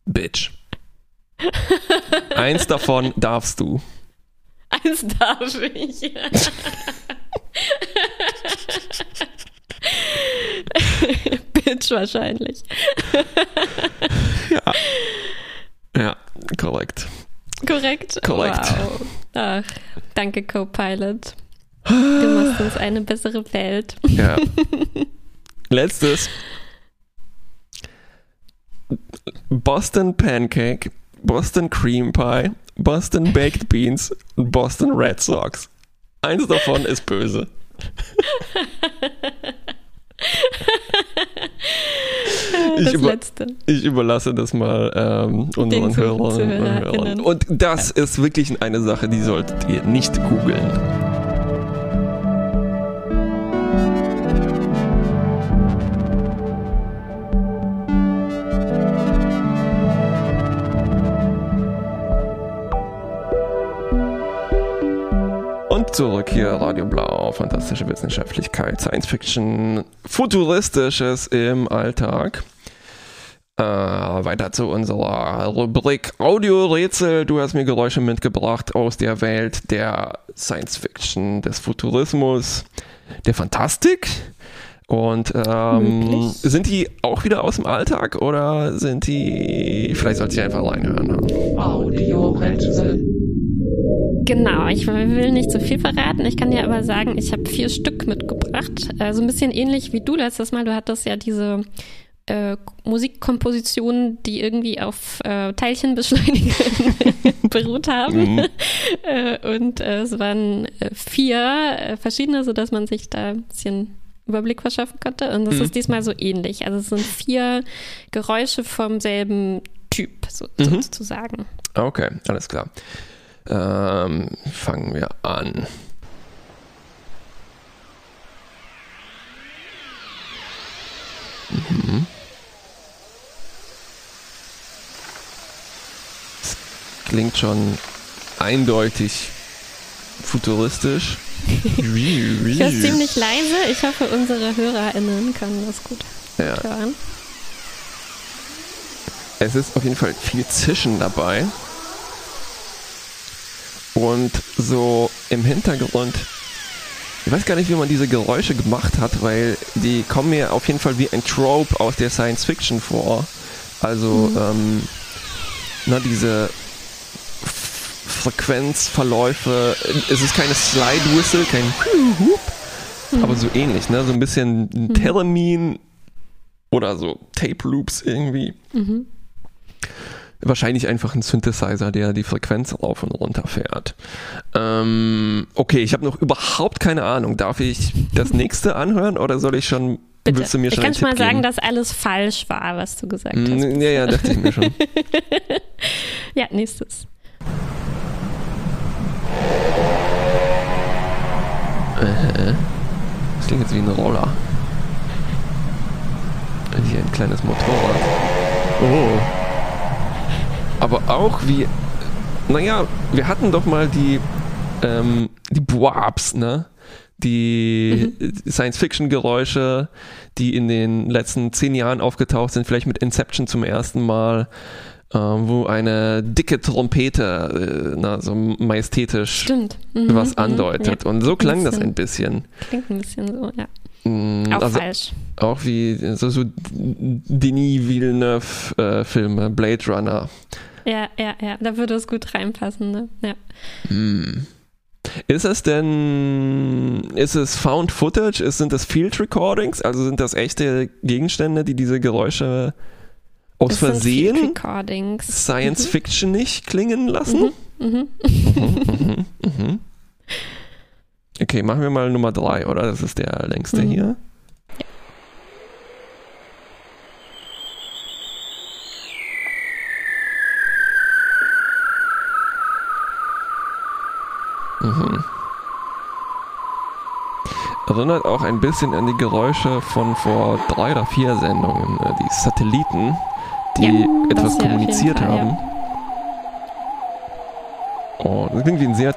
Bitch. Eins davon darfst du. Eins darf ich. (laughs) Bitch wahrscheinlich. Ja, korrekt. Korrekt? Korrekt. Wow. Ach, danke, Copilot. (sighs) Du machst uns eine bessere Welt. Ja. (laughs) Letztes. Boston Pancake, Boston Cream Pie, Boston Baked Beans und Boston Red Sox. Eins davon ist böse. (laughs) Ich Das über- letzte. Ich überlasse das mal ähm, unseren Hörern und. Hörern. Und das ist wirklich eine Sache, die solltet ihr nicht googeln. Und zurück hier, Radio Blau, fantastische Wissenschaftlichkeit, Science Fiction, Futuristisches im Alltag. Äh, weiter zu unserer Rubrik Audiorätsel. Du hast mir Geräusche mitgebracht aus der Welt der Science Fiction, des Futurismus, der Fantastik. Und ähm, sind die auch wieder aus dem Alltag oder sind die. Vielleicht sollte ich einfach reinhören. Audiorätsel. Genau, ich will nicht zu viel verraten. Ich kann dir aber sagen, ich habe vier Stück mitgebracht. Äh, so ein bisschen ähnlich wie du letztes Mal. Du hattest ja diese äh, Musikkompositionen, die irgendwie auf äh, Teilchenbeschleunigern (laughs) beruht haben. Mhm. (laughs) Äh, und äh, es waren äh, vier verschiedene, sodass man sich da ein bisschen Überblick verschaffen konnte. Und das Mhm. ist diesmal so ähnlich. Also es sind vier Geräusche vom selben Typ, so, Mhm. sozusagen. Okay, alles klar. Ähm, fangen wir an. Klingt schon eindeutig futuristisch. (laughs) Ich höre ziemlich leise. Ich hoffe, unsere HörerInnen können das gut ja. hören. Es ist auf jeden Fall viel Zischen dabei. Und so im Hintergrund, ich weiß gar nicht, wie man diese Geräusche gemacht hat, weil die kommen mir auf jeden Fall wie ein Trope aus der Science Fiction vor. Also, ähm, na, diese Frequenzverläufe, es ist keine Slide Whistle, kein aber so ähnlich, ne? So ein bisschen Telemin oder so Tape Loops irgendwie. Mhm. Wahrscheinlich einfach ein Synthesizer, der die Frequenz rauf und runter fährt. Ähm, okay, ich habe noch überhaupt keine Ahnung. Darf ich das (laughs) nächste anhören oder soll ich schon? Bitte. Willst du mir ich schon kann einen schon mal sagen, geben? dass alles falsch war, was du gesagt hast. Ja, ja, dachte ich mir schon. (laughs) Ja, nächstes. Das klingt jetzt wie ein Roller. Hier ein kleines Motorrad. Oh. Aber auch wie. Naja, wir hatten doch mal die, ähm, die Boabs, ne? Die Science-Fiction-Geräusche, die in den letzten zehn Jahren aufgetaucht sind, vielleicht mit Inception zum ersten Mal, wo eine dicke Trompete, äh, na, so majestätisch Stimmt. Mhm, was mhm, andeutet. Ja, Und so klang das bisschen. ein bisschen. klingt ein bisschen so, ja. Mm, Auch also falsch. auch wie so, so Denis Villeneuve-Filme, Blade Runner. Ja, ja, ja. Da würde es gut reinpassen, ne? Ja. Hm. Ist es denn, ist es Found Footage? Ist, sind das Field Recordings? Also sind das echte Gegenstände, die diese Geräusche aus Das Versehen. Science Fiction nicht klingen lassen? (laughs) Mhm. Mhm, mhm. Okay, machen wir mal Nummer drei, oder? Das ist der längste Mhm. hier. Mhm. Erinnert auch ein bisschen an die Geräusche von vor drei oder vier Sendungen, äh, die Satelliten, die Ja, etwas ja, kommuniziert Fall, ja. haben. Oh, das klingt wie ein sehr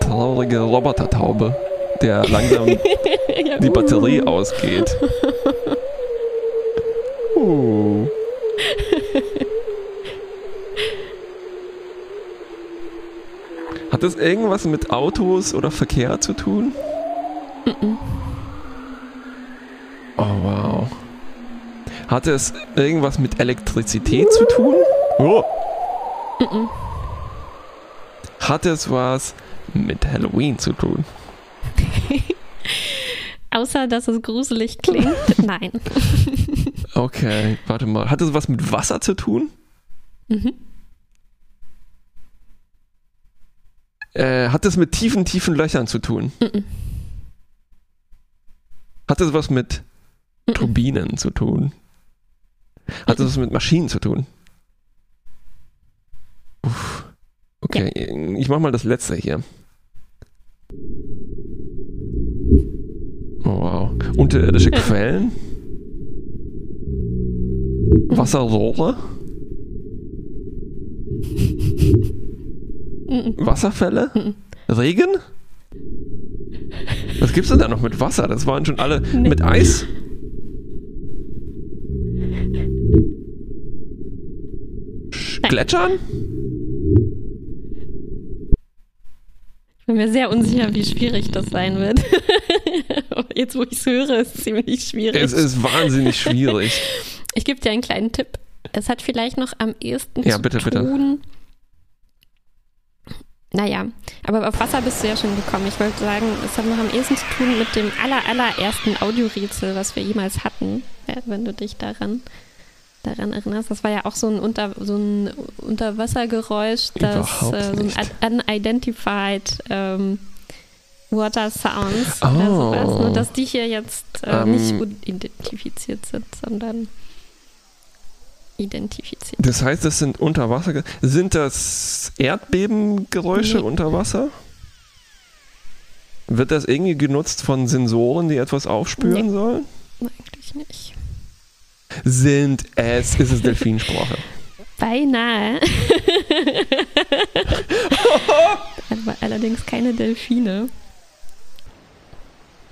traurige Robotertaube, der (laughs) langsam Ja, die uh. Batterie ausgeht. (laughs) Uh. Hat das irgendwas mit Autos oder Verkehr zu tun? Oh Hat es irgendwas mit Elektrizität zu tun? Oh. Hat es was mit Halloween zu tun? (laughs) Außer, dass es gruselig klingt. (laughs) Nein. (laughs) Okay, warte mal. Hat es was mit Wasser zu tun? Mhm. Äh, hat es mit tiefen, tiefen Löchern zu tun? Mhm. Hat es was mit Mhm. Turbinen zu tun? Hat es was mit Maschinen zu tun? Uff. Okay, ich mach mal das letzte hier. Oh, wow. Unterirdische (laughs) Quellen? Wasserrohre? Wasserfälle? Regen? Was gibt's denn da noch mit Wasser? Das waren schon alle mit Eis? Gletschern? Ich bin mir sehr unsicher, wie schwierig das sein wird. (laughs) Jetzt, wo ich es höre, ist es ziemlich schwierig. Es ist wahnsinnig schwierig. Ich gebe dir einen kleinen Tipp. Es hat vielleicht noch am ehesten Ja, zu bitte, bitte. tun. Naja, aber auf Wasser bist du ja schon gekommen. Ich wollte sagen, es hat noch am ehesten zu tun mit dem aller, allerersten Audiorätsel, was wir jemals hatten, wenn du dich daran, daran erinnerst. Das war ja auch so ein, Unter, so ein Unterwassergeräusch, das äh, so ein unidentified ähm, Water Sounds Oh. oder sowas. Nur dass die hier jetzt äh, Ähm. nicht unidentifiziert sind, sondern identifiziert. Das heißt, das sind Unterwasser. Sind das Erdbebengeräusche Nee. unter Wasser? Wird das irgendwie genutzt von Sensoren, die etwas aufspüren Nee. sollen? Eigentlich nicht. Sind es, ist es Delfinsprache? Beinahe. (laughs) Aber allerdings keine Delfine.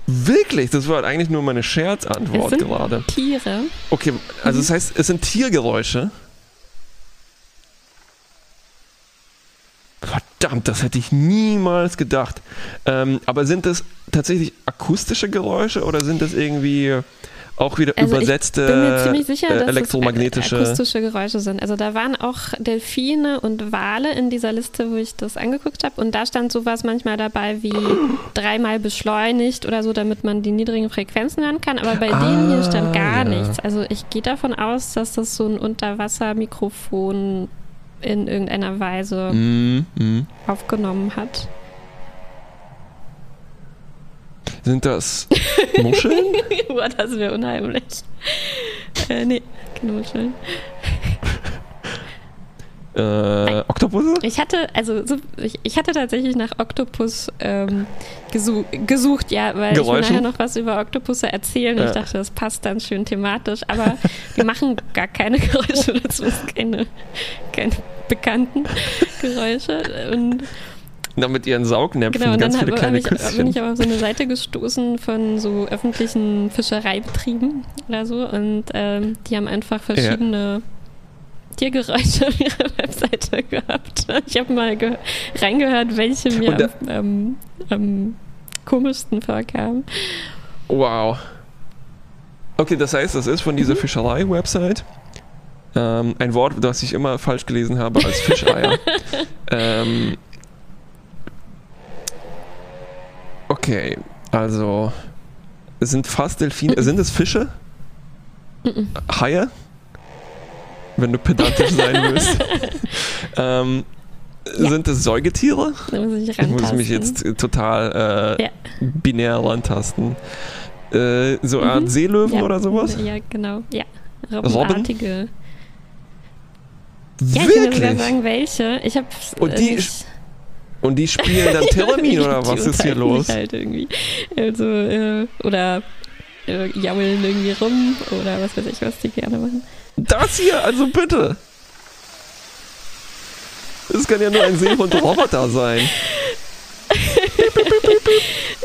Wirklich? Das war eigentlich nur meine Es Scherzantwort sind gerade. Tiere. Okay, also das heißt, es sind Tiergeräusche. Verdammt, das hätte ich niemals gedacht. Ähm, aber sind das tatsächlich akustische Geräusche oder sind das irgendwie auch wieder Also übersetzte ich bin mir ziemlich sicher, äh, dass elektromagnetische? akustische Geräusche sind. Also da waren auch Delfine und Wale in dieser Liste, wo ich das angeguckt habe. Und da stand sowas manchmal dabei wie dreimal beschleunigt oder so, damit man die niedrigen Frequenzen hören kann. Aber bei denen hier stand gar Ah, ja. nichts. Also ich gehe davon aus, dass das so ein Unterwassermikrofon in irgendeiner Weise Mm, mm. aufgenommen hat. Sind das Muscheln? (laughs) Boah, das wäre unheimlich. Äh, nee, keine Muscheln. äh, Oktopusse? Ich hatte, also so, ich, ich hatte tatsächlich nach Oktopus ähm, gesu gesucht, ja, weil ich Geräuschen? nachher noch was über Oktopusse erzählen. Ja. ich dachte, das passt dann schön thematisch, aber die machen gar keine (laughs) Geräusche, dazu ist keine, keine bekannten Geräusche. Und (laughs) Na, mit ihren Saugnäpfen, genau, und ganz dann viele habe kleine hab ich, bin Küsschen. ich aber auf so eine Seite gestoßen von so öffentlichen Fischereibetrieben oder so und ähm, die haben einfach verschiedene Tiergeräusche (laughs) auf ihrer Webseite gehabt. Ich habe mal ge reingehört, welche mir Und da- am, am, am komischsten vorkamen. Wow. Okay, das heißt, das ist von Mhm. dieser Fischerei-Website. Ähm, ein Wort, das ich immer falsch gelesen habe als Fischeier. (laughs) ähm, okay, also sind fast Delfine. Sind es Fische? Haie? Wenn du pedantisch sein willst. (laughs) ähm, Ja. Sind es Säugetiere? Da muss ich Ich muss mich jetzt äh, total äh, Ja. binär rantasten. Äh, so eine Art Mhm. Seelöwen ja, oder sowas? Ja, genau. Ja. Robben? Robbenartige. Ja, ich kann dir sogar Wirklich? sagen, welche. Ich habe Und die- Und die spielen dann (laughs) Theremin oder was ist hier los? Halt irgendwie. Also, äh, oder äh, jaulen irgendwie rum oder was weiß ich, was die gerne machen. Das hier, also bitte. Das kann ja nur ein Seehund-Roboter (laughs) sein.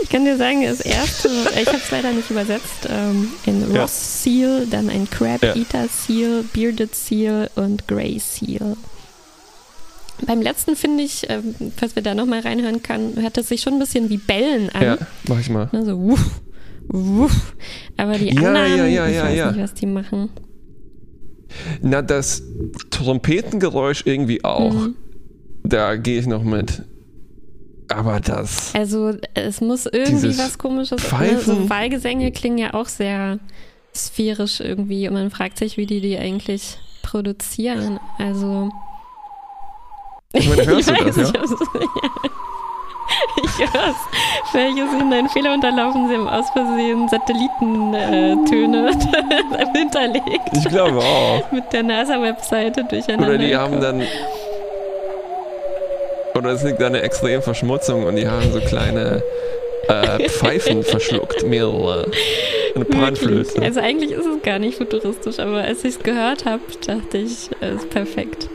Ich kann dir sagen, das erste, ich habe es leider nicht übersetzt, ähm, ein. Ross Seal, dann ein Crab. Eater Seal, Bearded Seal und Grey Seal. Beim letzten finde ich, ähm, falls wir da nochmal reinhören kann, hört es sich schon ein bisschen wie Bellen an. Ja, mach ich mal. Ne, so wuff, wuff. Aber die Ja, anderen, ja, ja, ich ja, weiß ja. nicht, was die machen. Na, das Trompetengeräusch irgendwie auch. Mhm. Da gehe ich noch mit. Aber das. Also es muss irgendwie was komisches. Ne? Pfeifen. So Wahlgesänge klingen ja auch sehr sphärisch irgendwie und man fragt sich, wie die die eigentlich produzieren. Also Ich meine, hörst du (laughs) ich das, weiß, hab's- ja. Ich (laughs) hör's. Vielleicht ist ihnen ein Fehler unterlaufen, sie haben aus Versehen Satellitentöne (laughs) hinterlegt. Ich glaube auch. Mit der NASA-Webseite durcheinander. Oder die haben dann. Oder es liegt an der extremen Verschmutzung und die haben so kleine äh, Pfeifen verschluckt, mehrere. Eine. Panflöte. Also eigentlich ist es gar nicht futuristisch, aber als ich es gehört habe, dachte ich, es ist perfekt.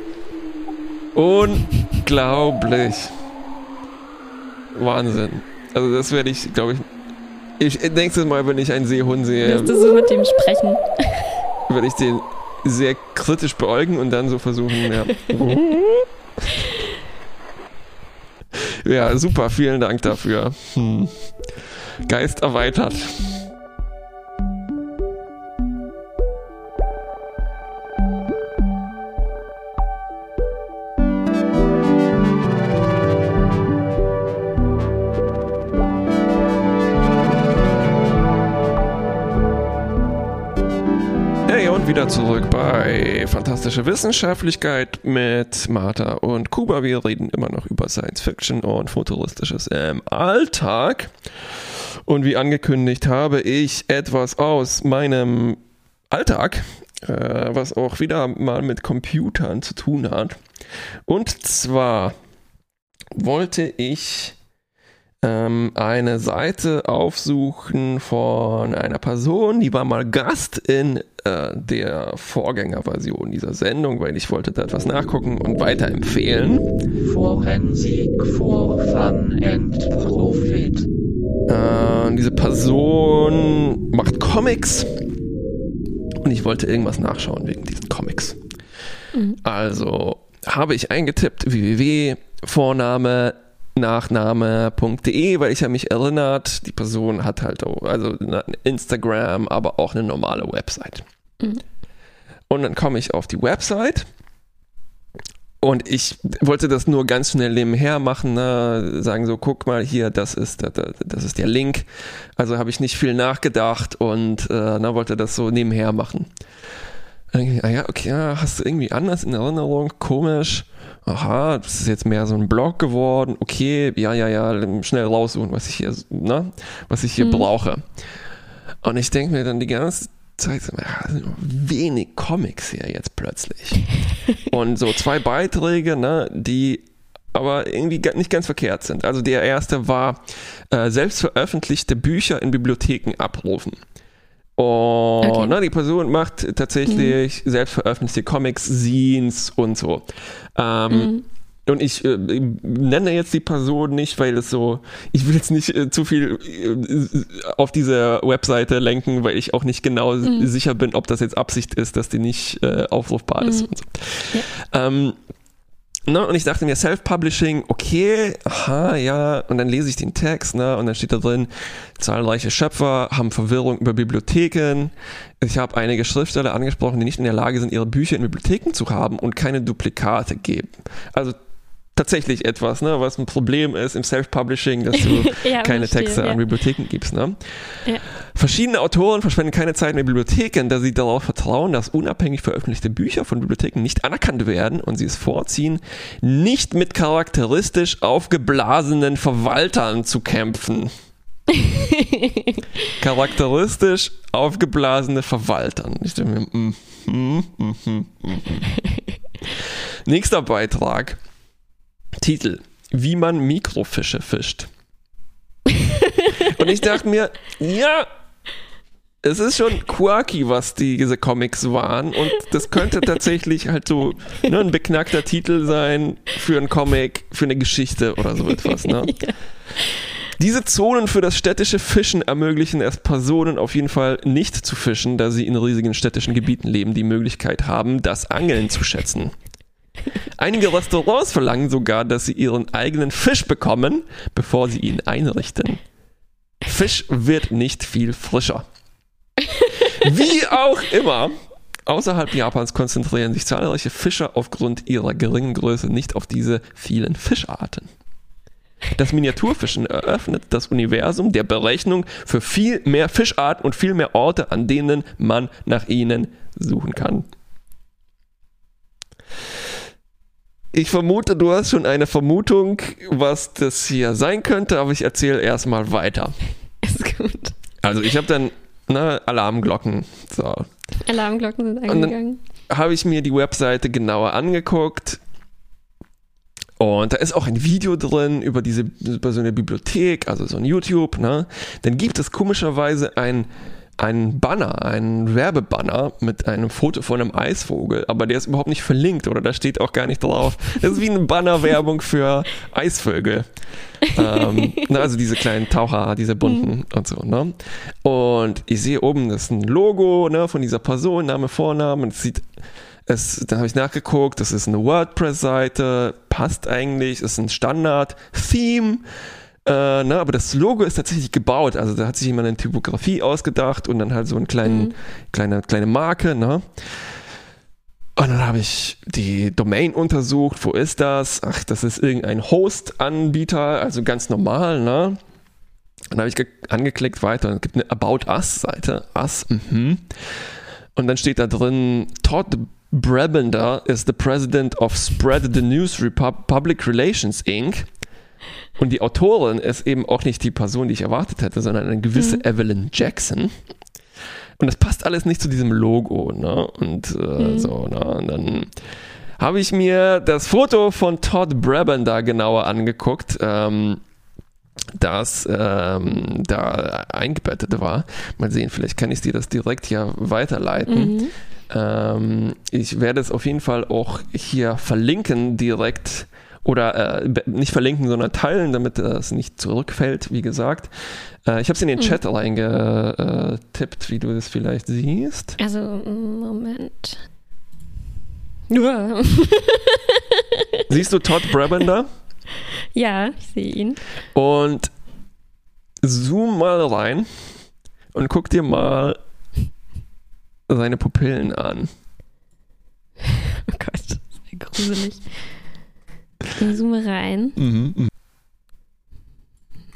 Unglaublich. Wahnsinn. Also das werde ich, glaube ich, ich nächstes Mal, wenn ich einen Seehund sehe, Wirst du so mit dem sprechen? (laughs) werde ich den sehr kritisch beäugen und dann so versuchen, ja. (laughs) Ja, super, vielen Dank dafür. Hm. Geist erweitert. Und wieder zurück bei Fantastische Wissenschaftlichkeit mit Martha und Kuba. Wir reden immer noch über Science Fiction und Futuristisches im Alltag. Und wie angekündigt habe ich etwas aus meinem Alltag, äh, was auch wieder mal mit Computern zu tun hat. Und zwar wollte ich ähm, eine Seite aufsuchen von einer Person, die war mal Gast in äh, der Vorgängerversion dieser Sendung, weil ich wollte da etwas nachgucken und weiterempfehlen. Forensik for Fun and Profit. Äh, diese Person macht Comics und ich wollte irgendwas nachschauen wegen diesen Comics. Mhm. Also habe ich eingetippt www.vorname nachname.de, weil ich habe mich erinnert, die Person hat halt auch, also Instagram, aber auch eine normale Website. Mhm. Und dann komme ich auf die Website und ich wollte das nur ganz schnell nebenher machen, ne? sagen so, guck mal hier, das ist, das, ist der Link. Also habe ich nicht viel nachgedacht und äh, na, wollte das so nebenher machen. Ich, ah ja, okay, ja, hast du irgendwie anders in Erinnerung, komisch. Aha, das ist jetzt mehr so ein Blog geworden. Okay, ja, ja, ja, schnell raussuchen, was ich hier, ne, was ich hier Mhm. brauche. Und ich denke mir dann die ganze Zeit, ja, sind wenig Comics hier jetzt plötzlich. (laughs) Und so zwei Beiträge, ne, die aber irgendwie nicht ganz verkehrt sind. Also der erste war äh, selbst veröffentlichte Bücher in Bibliotheken abrufen. Und Okay. ne, die Person macht tatsächlich selbst veröffentlichte Comics, Scenes und so. Ähm, Mhm. und ich äh, nenne jetzt die Person nicht, weil es so, ich will jetzt nicht äh, zu viel äh, auf diese Webseite lenken, weil ich auch nicht genau Mhm. sicher bin, ob das jetzt Absicht ist, dass die nicht äh, aufrufbar ist Mhm. und so. Ähm, Ne, und ich dachte mir, Self-Publishing, okay, aha, ja, und dann lese ich den Text, ne, und dann steht da drin, zahlreiche Schöpfer haben Verwirrung über Bibliotheken. Ich habe einige Schriftsteller angesprochen, die nicht in der Lage sind, ihre Bücher in Bibliotheken zu haben und keine Duplikate geben. Also tatsächlich etwas, ne, was ein Problem ist im Self-Publishing, dass du (laughs) Ja, keine verstehe, Texte ja. an Bibliotheken gibst. Ne? Ja. Verschiedene Autoren verschwenden keine Zeit in Bibliotheken, da sie darauf vertrauen, dass unabhängig veröffentlichte Bücher von Bibliotheken nicht anerkannt werden und sie es vorziehen, nicht mit charakteristisch aufgeblasenen Verwaltern zu kämpfen. (laughs) charakteristisch aufgeblasene Verwaltern. Ich denke mir, mm, mm, mm. Nächster Beitrag. Titel. Wie man Mikrofische fischt. Und ich dachte mir, ja, es ist schon quirky, was die, diese Comics waren. Und das könnte tatsächlich halt so ne, ein beknackter Titel sein für einen Comic, für eine Geschichte oder so etwas. Ne? (laughs) Ja. Diese Zonen für das städtische Fischen ermöglichen es Personen auf jeden Fall nicht zu fischen, da sie in riesigen städtischen Gebieten leben, die Möglichkeit haben, das Angeln zu schätzen. Einige Restaurants verlangen sogar, dass sie ihren eigenen Fisch bekommen, bevor sie ihn einrichten. Fisch wird nicht viel frischer. Wie auch immer, außerhalb Japans konzentrieren sich zahlreiche Fischer aufgrund ihrer geringen Größe nicht auf diese vielen Fischarten. Das Miniaturfischen eröffnet das Universum der Berechnung für viel mehr Fischarten und viel mehr Orte, an denen man nach ihnen suchen kann. Ich vermute, du hast schon eine Vermutung, was das hier sein könnte, aber ich erzähle erstmal weiter. (laughs) Ist gut. Also ich habe dann ne, Alarmglocken. So. Alarmglocken sind eingegangen. Habe ich mir die Webseite genauer angeguckt. Und da ist auch ein Video drin über diese über so eine Bibliothek, also so ein YouTube, ne? Dann gibt es komischerweise ein ein Banner, ein Werbebanner mit einem Foto von einem Eisvogel, aber der ist überhaupt nicht verlinkt oder da steht auch gar nicht drauf. Das ist wie eine Bannerwerbung für Eisvögel. ähm, (laughs) na, also diese kleinen Taucher, diese bunten und so, ne? Und ich sehe oben, das ist ein Logo, ne, von dieser Person, Name, Vorname, und es sieht, es, dann habe ich nachgeguckt, das ist eine WordPress-Seite, passt eigentlich, ist ein Standard-Theme, äh, ne, aber das Logo ist tatsächlich gebaut, also da hat sich jemand eine Typografie ausgedacht und dann halt so eine kleinen, kleine, kleine Marke, ne? Und dann habe ich die Domain untersucht, wo ist das? Ach, das ist irgendein Host-Anbieter, also ganz normal, ne? Dann habe ich ge- angeklickt weiter und es gibt eine About Us-Seite. Us, mhm. Und dann steht da drin, Todd Brabender is the president of Spread the News Repub Public Relations Inc. Und die Autorin ist eben auch nicht die Person, die ich erwartet hätte, sondern eine gewisse Evelyn Jackson. Und das passt alles nicht zu diesem Logo, ne? Und äh, so, ne? Und dann habe ich mir das Foto von Todd Brabender genauer angeguckt, ähm, das ähm, da eingebettet war. Mal sehen, vielleicht kann ich dir das direkt hier weiterleiten. Mhm. Ähm, ich werde es auf jeden Fall auch hier verlinken direkt oder äh, nicht verlinken, sondern teilen, damit das nicht zurückfällt, wie gesagt. Äh, ich habe es in den Chat reingetippt, wie du das vielleicht siehst. Also, Moment. Ja, (laughs) (laughs) Siehst du Todd Brabender? ja ich sehe ihn. Und zoom mal rein und guck dir mal seine Pupillen an. (laughs) Oh Gott, das ist ja gruselig. Ich zoome rein.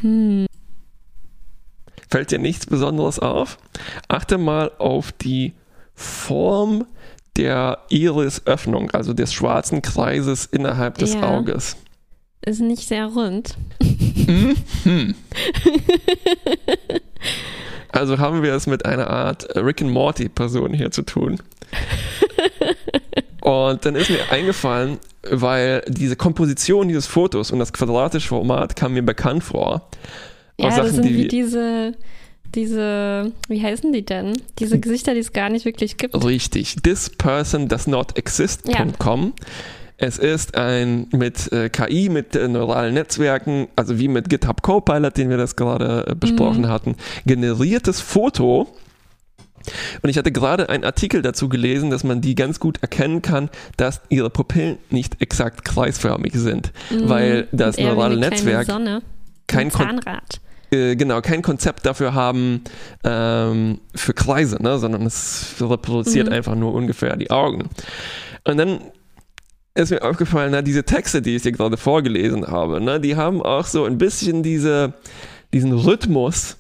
Hm. Fällt dir nichts Besonderes auf? Achte mal auf die Form der Irisöffnung, also des schwarzen Kreises innerhalb des Ja. Auges. Ist nicht sehr rund. Mhm. (laughs) Also haben wir es mit einer Art Rick and Morty Person hier zu tun. (laughs) Und dann ist mir eingefallen, weil diese Komposition dieses Fotos und das quadratische Format kam mir bekannt vor. Ja, das Sachen, sind die wie diese, diese, wie heißen die denn? Diese Hm. Gesichter, die es gar nicht wirklich gibt. Richtig. This person does not exist.com. Es ist ein mit äh, KI, mit äh, neuralen Netzwerken, also wie mit GitHub Copilot, den wir das gerade äh, besprochen hatten, generiertes Foto. Und ich hatte gerade einen Artikel dazu gelesen, dass man die ganz gut erkennen kann, dass ihre Pupillen nicht exakt kreisförmig sind, weil das Mhm. Eher wie neurale Netzwerk Sonne. kein ein Kon Zahnrad. äh, genau, kein Konzept dafür haben ähm, für Kreise, ne, sondern es reproduziert Mhm. einfach nur ungefähr die Augen. Und dann ist mir aufgefallen, na, diese Texte, die ich dir gerade vorgelesen habe, ne, die haben auch so ein bisschen diese, diesen Rhythmus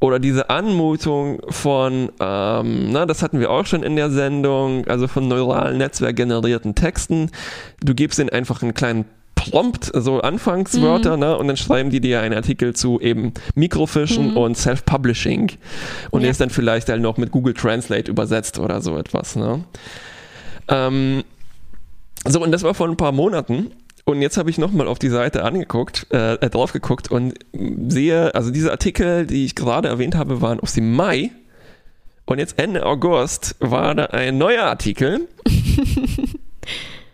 oder diese Anmutung von, ähm, na, das hatten wir auch schon in der Sendung, also von neuralen Netzwerk generierten Texten. Du gibst ihnen einfach einen kleinen Prompt, so Anfangswörter, ne, und dann schreiben die dir einen Artikel zu eben Mikrofischen Mhm. und Self-Publishing. Und der Ja. ist dann vielleicht halt noch mit Google Translate übersetzt oder so etwas, ne. Ähm, so, und das war vor ein paar Monaten. Und jetzt habe ich nochmal auf die Seite angeguckt, äh, äh, drauf geguckt und sehe, also diese Artikel, die ich gerade erwähnt habe, waren aus dem Mai. Und jetzt Ende August war da ein neuer Artikel. (laughs)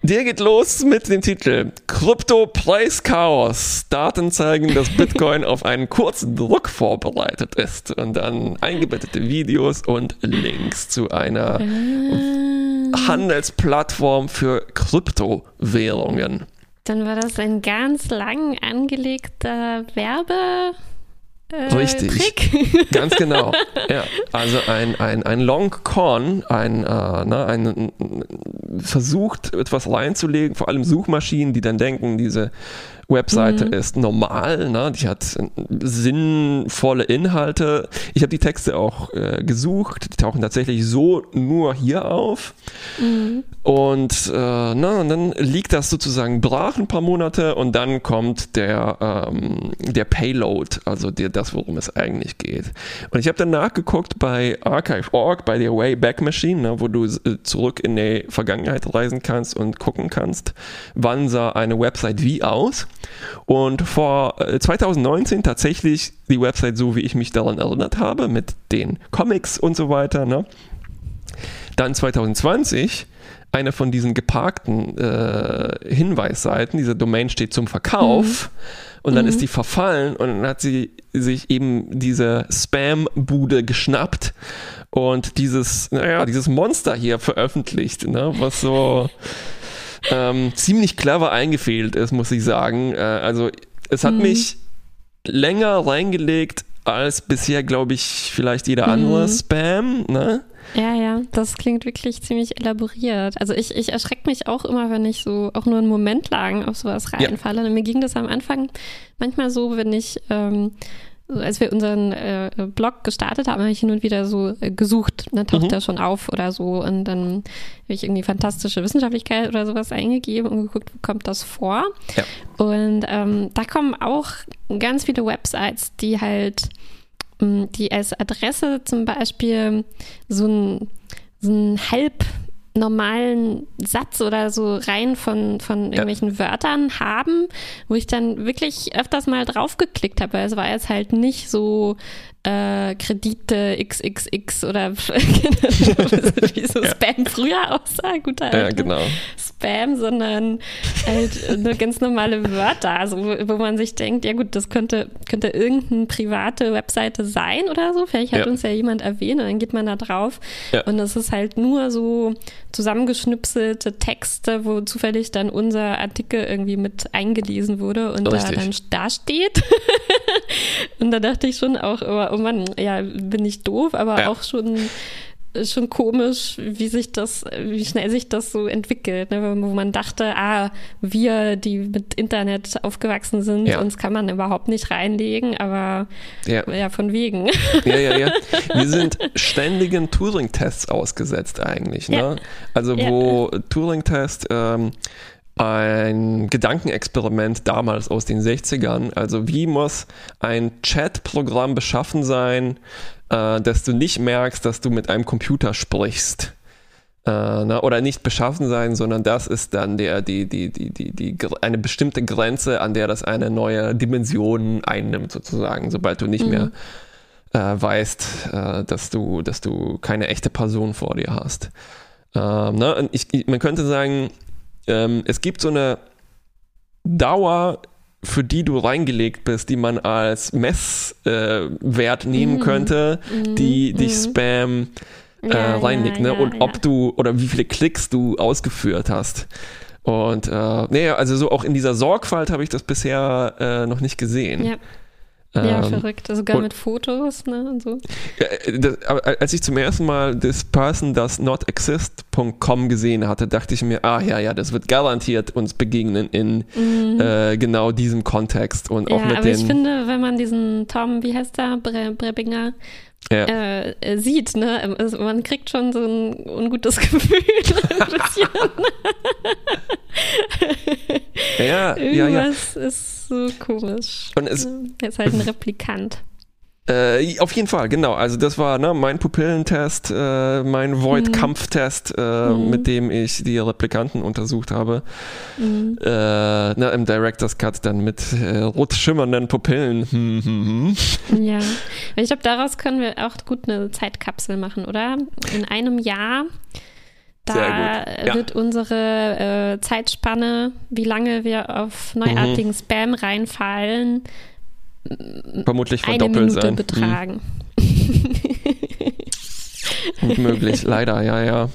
Der geht los mit dem Titel Krypto-Preis-Chaos. Daten zeigen, dass Bitcoin auf einen kurzen Druck vorbereitet ist. Und dann eingebettete Videos und Links zu einer Handelsplattform für Kryptowährungen. Dann war das ein ganz lang angelegter Werbe. Äh, Richtig. Trick. (laughs) Ganz genau. Ja, also ein, ein, ein Long Con, ein, äh, ne, ein versucht, etwas reinzulegen, vor allem Suchmaschinen, die dann denken, diese Webseite Mhm. ist normal, ne? die hat sinnvolle Inhalte. Ich habe die Texte auch äh, gesucht, die tauchen tatsächlich so nur hier auf. Mhm. Und, äh, na, und dann liegt das sozusagen brach ein paar Monate und dann kommt der, ähm, der Payload, also der, das, worum es eigentlich geht. Und ich habe dann nachgeguckt bei Archive.org, bei der Wayback Machine, ne, wo du äh, zurück in die Vergangenheit reisen kannst und gucken kannst, wann sah eine Website wie aus. Und vor äh, 2019 tatsächlich die Website so, wie ich mich daran erinnert habe, mit den Comics und so weiter. Ne? Dann 2020 eine von diesen geparkten äh, Hinweisseiten, diese Domain steht zum Verkauf und dann ist die verfallen und dann hat sie sich eben diese Spam-Bude geschnappt und dieses, naja, dieses Monster hier veröffentlicht, ne, was so ähm, ziemlich clever eingefehlt ist, muss ich sagen. Äh, also es hat mich länger reingelegt als bisher, glaube ich, vielleicht jeder andere Spam, ne? Ja, ja, das klingt wirklich ziemlich elaboriert. Also ich, ich erschrecke mich auch immer, wenn ich so auch nur einen Moment lang auf sowas Ja. reinfalle. Und mir ging das am Anfang manchmal so, wenn ich, ähm, als wir unseren äh, Blog gestartet haben, habe ich hin und wieder so äh, gesucht. Dann taucht Mhm. er schon auf oder so. Und dann habe ich irgendwie fantastische Wissenschaftlichkeit oder sowas eingegeben und geguckt, wo kommt das vor. Ja. Und ähm, da kommen auch ganz viele Websites, die halt, mh, die als Adresse zum Beispiel so einen so einen halb normalen Satz oder so rein von, von irgendwelchen Wörtern haben, wo ich dann wirklich öfters mal draufgeklickt habe. weil Es war jetzt halt nicht so äh, Kredite XXX oder (laughs) wie so Spam früher aussah, guter Ja, alter genau. Spam, sondern halt nur ganz normale Wörter, also wo, wo man sich denkt, ja gut, das könnte, könnte irgendeine private Webseite sein oder so. Vielleicht hat Ja. uns ja jemand erwähnt und dann geht man da drauf Ja. und es ist halt nur so zusammengeschnipselte Texte, wo zufällig dann unser Artikel irgendwie mit eingelesen wurde und da Richtig. dann da steht. (laughs) und da dachte ich schon auch immer, oh Mann, ja, bin ich doof, aber Ja. auch schon schon komisch, wie sich das, wie schnell sich das so entwickelt, ne? wo man dachte, ah, wir, die mit Internet aufgewachsen sind, Ja. uns kann man überhaupt nicht reinlegen, aber Ja. ja, von wegen. Ja, ja, ja. (laughs) Wir sind ständigen Turing-Tests ausgesetzt eigentlich. Ne? Ja. Also wo Turing-Test ähm, ein Gedankenexperiment damals aus den 60ern, also wie muss ein Chat-Programm beschaffen sein, äh, dass du nicht merkst, dass du mit einem Computer sprichst. Äh, na, oder nicht beschaffen sein, sondern das ist dann der, die, die, die, die, die, eine bestimmte Grenze, an der das eine neue Dimension einnimmt, sozusagen, sobald du nicht mehr äh, weißt, äh, dass du, dass du keine echte Person vor dir hast. Ähm, ne? Ich- man könnte sagen, ähm, es gibt so eine Dauer, für die du reingelegt bist, die man als Messwert äh, nehmen könnte, die dich Spam äh, Ja, reinlegt, ja, ne? ja, und ja. ob du oder wie viele Klicks du ausgeführt hast. Und äh, naja, also so auch in dieser Sorgfalt habe ich das bisher äh, noch nicht gesehen. Ja, ja Ähm, verrückt. Sogar und- mit Fotos, ne, und so. Äh, das, aber als ich zum ersten Mal das person does not exist.com gesehen hatte, dachte ich mir, ah ja, ja, das wird garantiert uns begegnen in äh, genau diesem Kontext und Mhm. Ja, auch mit aber ich den finde, wenn man diesen Tom, wie heißt der, Bre Brebinger, ja, äh, äh, sieht, ne, also man kriegt schon so ein ungutes (laughs) Gefühl. ein bisschen. ja, ja, ja, Irgendwas ist so komisch. Und es- Ja, er ist halt ein Replikant. Äh, auf jeden Fall, genau. Also das war ne, mein Pupillentest, äh, mein Void-Kampftest, äh, Mhm. mit dem ich die Replikanten untersucht habe. Mhm. Äh, na, Im Director's Cut dann mit äh, rot schimmernden Pupillen. (laughs) Hm, hm, hm. Ja, ich glaube, daraus können wir auch gut eine Zeitkapsel machen, oder? In einem Jahr Da. Ja. wird unsere äh, Zeitspanne, wie lange wir auf neuartigen Mhm. Spam reinfallen, Vermutlich eine verdoppelt Minute sein. betragen. Hm, Gut möglich, leider, ja, ja.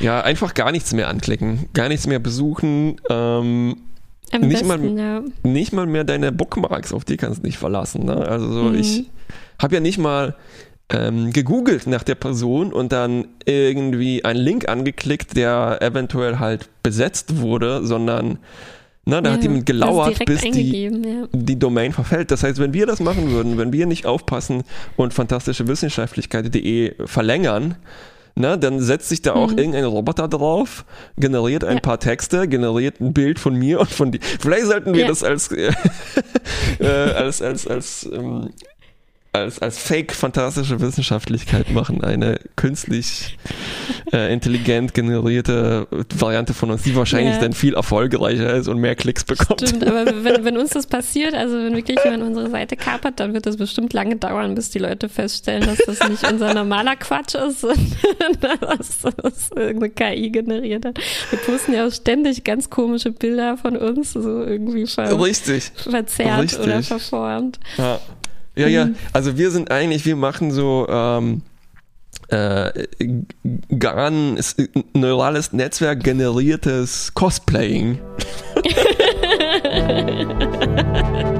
Ja, einfach gar nichts mehr anklicken, gar nichts mehr besuchen, ähm, Am Nicht mal- besten, ja. nicht mal mehr deine Bookmarks, auf die kannst du nicht verlassen. Ne? Also so, Mhm. ich habe ja nicht mal ähm, gegoogelt nach der Person und dann irgendwie einen Link angeklickt, der eventuell halt besetzt wurde, sondern na, da hat Ja, jemand gelauert, bis die, ja. die Domain verfällt. Das heißt, wenn wir das machen würden, wenn wir nicht aufpassen und fantastischewissenschaftlichkeit.de verlängern, na, dann setzt sich da auch Mhm. irgendein Roboter drauf, generiert ein Ja. paar Texte, generiert ein Bild von mir und von dir. Vielleicht sollten wir Ja. das als, äh, (laughs) äh, als, als, als, ähm, als, als fake fantastische Wissenschaftlichkeit machen. Eine künstlich äh, intelligent generierte Variante von uns, die wahrscheinlich Ja. dann viel erfolgreicher ist und mehr Klicks bekommt. Stimmt, aber wenn, wenn uns das passiert, also wenn wirklich jemand unsere Seite kapert, dann wird das bestimmt lange dauern, bis die Leute feststellen, dass das nicht unser normaler Quatsch ist, (laughs) sondern dass das irgendeine KI generiert hat. Wir posten ja auch ständig ganz komische Bilder von uns, so irgendwie ver Richtig. verzerrt Richtig. oder verformt. Ja, ja, ja. Mhm. Also wir sind eigentlich, wir machen so ähm, äh, GAN, neurales Netzwerk generiertes Cosplaying. (laughs) (laughs)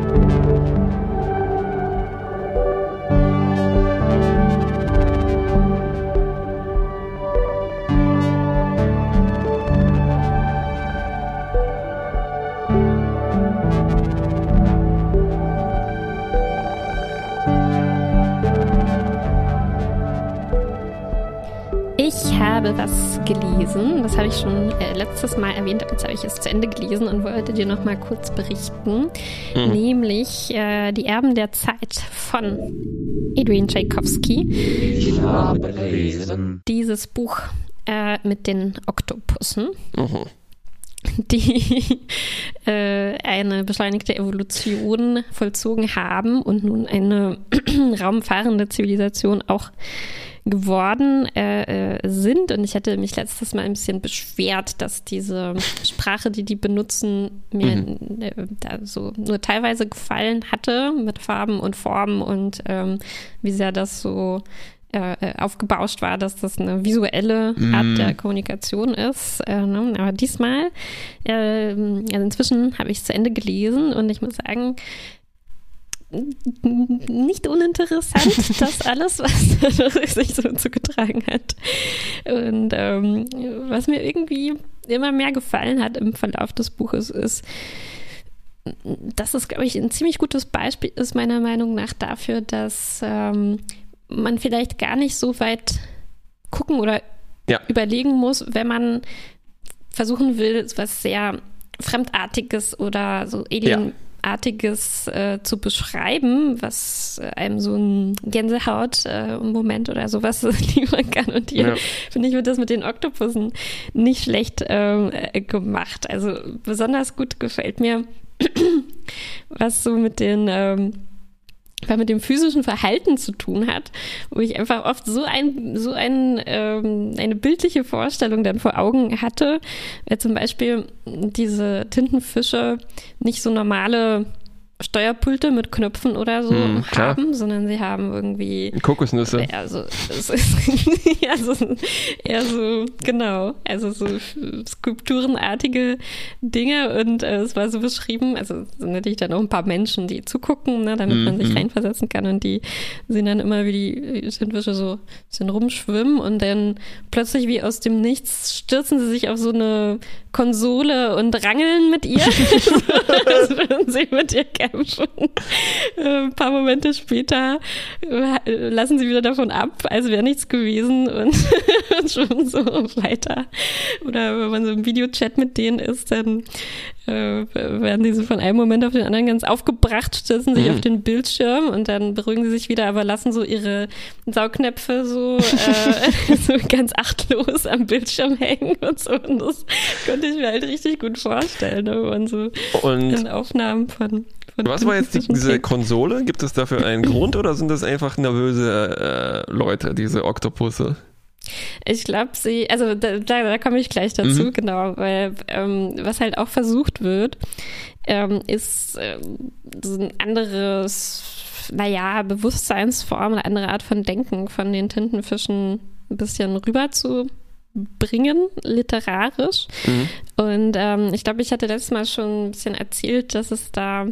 habe was gelesen, das habe ich schon äh, letztes Mal erwähnt, aber jetzt habe ich es zu Ende gelesen und wollte dir noch mal kurz berichten, Mhm. nämlich äh, Die Erben der Zeit von Adrian Tchaikovsky. Ich habe gelesen. Dieses Buch äh, mit den Oktopussen, Mhm. die (laughs) äh, eine beschleunigte Evolution vollzogen haben und nun eine (clears throat) raumfahrende Zivilisation auch geworden äh, äh, sind. Und ich hatte mich letztes Mal ein bisschen beschwert, dass diese Sprache, die die benutzen, mir äh, da so nur teilweise gefallen hatte mit Farben und Formen und ähm, wie sehr das so äh, äh, aufgebauscht war, dass das eine visuelle Art der Kommunikation ist. Äh, ne? Aber diesmal, ähm, also inzwischen habe ich es zu Ende gelesen und ich muss sagen, nicht uninteressant, das alles, was (laughs) sich so zugetragen hat. Und ähm, was mir irgendwie immer mehr gefallen hat im Verlauf des Buches ist, dass es, glaube ich, ein ziemlich gutes Beispiel ist, meiner Meinung nach, dafür, dass ähm, man vielleicht gar nicht so weit gucken oder Ja. überlegen muss, wenn man versuchen will, was sehr Fremdartiges oder so Alienartiges äh, zu beschreiben, was äh, einem so ein Gänsehaut-Moment oder sowas (laughs) liefern kann. Und hier, Ja. finde ich, wird das mit den Oktopussen nicht schlecht ähm, äh, gemacht. Also besonders gut gefällt mir, (clears throat) was so mit den ähm, was mit dem physischen Verhalten zu tun hat, wo ich einfach oft so ein so ein, ähm, eine bildliche Vorstellung dann vor Augen hatte, weil zum Beispiel diese Tintenfische nicht so normale Steuerpulte mit Knöpfen oder so Hm, haben, sondern sie haben irgendwie Kokosnüsse. also es ist (laughs) ja, so, eher so, genau, also so skulpturenartige Dinge und äh, es war so beschrieben, also es sind natürlich dann auch ein paar Menschen, die zugucken, ne, damit man sich Mhm. reinversetzen kann und die sehen dann immer, wie die Tintenfische so ein bisschen rumschwimmen und dann plötzlich wie aus dem Nichts stürzen sie sich auf so eine Konsole und rangeln mit ihr, (laughs) als würden sie mit ihr kämpfen. Ein paar Momente später äh, lassen sie wieder davon ab, als wäre nichts gewesen und, (laughs) und schwimmen so weiter. Oder wenn man so im Videochat mit denen ist, dann äh, werden die so von einem Moment auf den anderen ganz aufgebracht, stürzen sich Mhm. auf den Bildschirm und dann beruhigen sie sich wieder, aber lassen so ihre Saugnäpfe so, äh, (laughs) so ganz achtlos am Bildschirm hängen und so. Und das könnte ich mir halt richtig gut vorstellen, ne, wenn so Und in Aufnahmen von, von was war jetzt die, diese. Konsole? Gibt es dafür einen Grund oder sind das einfach nervöse äh, Leute, diese Oktopusse? Ich glaube, sie, also da, da, da komme ich gleich dazu, Mhm. genau, weil ähm, was halt auch versucht wird, ähm, ist ähm, so ein anderes, naja, Bewusstseinsform, eine andere Art von Denken von den Tintenfischen ein bisschen rüber zu bringen, literarisch. Mhm. Und ähm, ich glaube, ich hatte letztes Mal schon ein bisschen erzählt, dass es da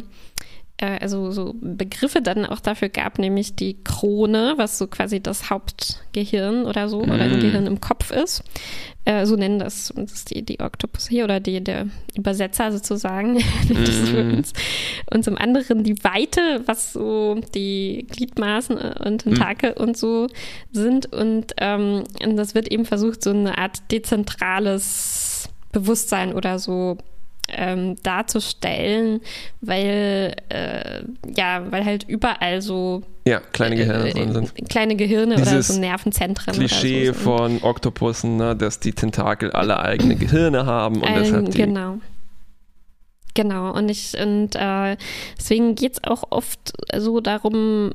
äh, also so Begriffe dann auch dafür gab, nämlich die Krone, was so quasi das Hauptgehirn oder so, oder ein Mm. Gehirn im Kopf ist. Äh, so nennen das, das die, die Oktopus hier oder die, der Übersetzer sozusagen (laughs) Mm. uns. Und zum anderen die Weite, was so die Gliedmaßen und Tentakel und so sind. Und, ähm, und das wird eben versucht, so eine Art dezentrales Bewusstsein oder so ähm, darzustellen, weil äh, ja, weil halt überall so Ja, kleine Gehirne äh, drin sind. kleine Gehirne oder Dieses so Nervenzentren Klischee oder so von Oktopussen, ne, dass die Tentakel alle eigene Gehirne haben und Ein- deshalb die. genau. Genau, und ich, und äh, deswegen geht es auch oft so darum,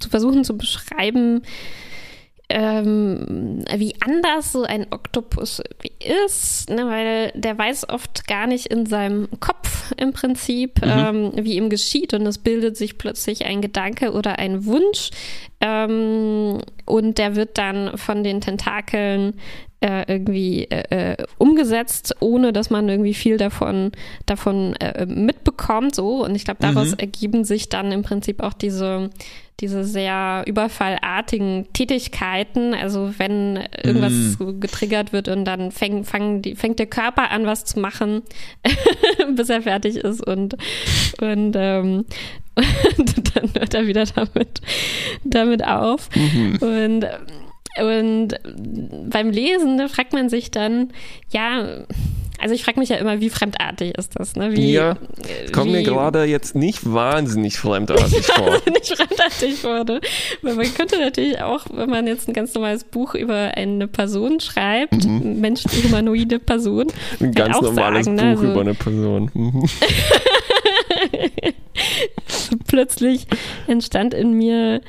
zu versuchen zu beschreiben, ähm, wie anders so ein Oktopus ist, ne, weil der weiß oft gar nicht in seinem Kopf im Prinzip, ähm, wie ihm geschieht und es bildet sich plötzlich ein Gedanke oder ein Wunsch ähm, und der wird dann von den Tentakeln äh, irgendwie äh, äh, umgesetzt, ohne dass man irgendwie viel davon, davon äh, mitbekommt. So. Und ich glaube, daraus Mhm. ergeben sich dann im Prinzip auch diese, diese sehr überfallartigen Tätigkeiten. Also wenn irgendwas so getriggert wird und dann fäng, die, fängt der Körper an, was zu machen, (laughs) bis er fertig ist und, und, ähm, und (laughs) dann hört er wieder damit, damit auf. Mhm. Und, und beim Lesen fragt man sich dann, ja, also ich frage mich ja immer, wie fremdartig ist das? Ne? Wie, Ja, äh, Kommt mir gerade jetzt nicht wahnsinnig fremdartig (laughs) vor. nicht fremdartig wurde. Weil man könnte natürlich auch, wenn man jetzt ein ganz normales Buch über eine Person schreibt, Mhm. menschliche humanoide Person, Ein ganz auch normales sagen, Buch ne, also- über eine Person. Mhm. (laughs) plötzlich entstand in mir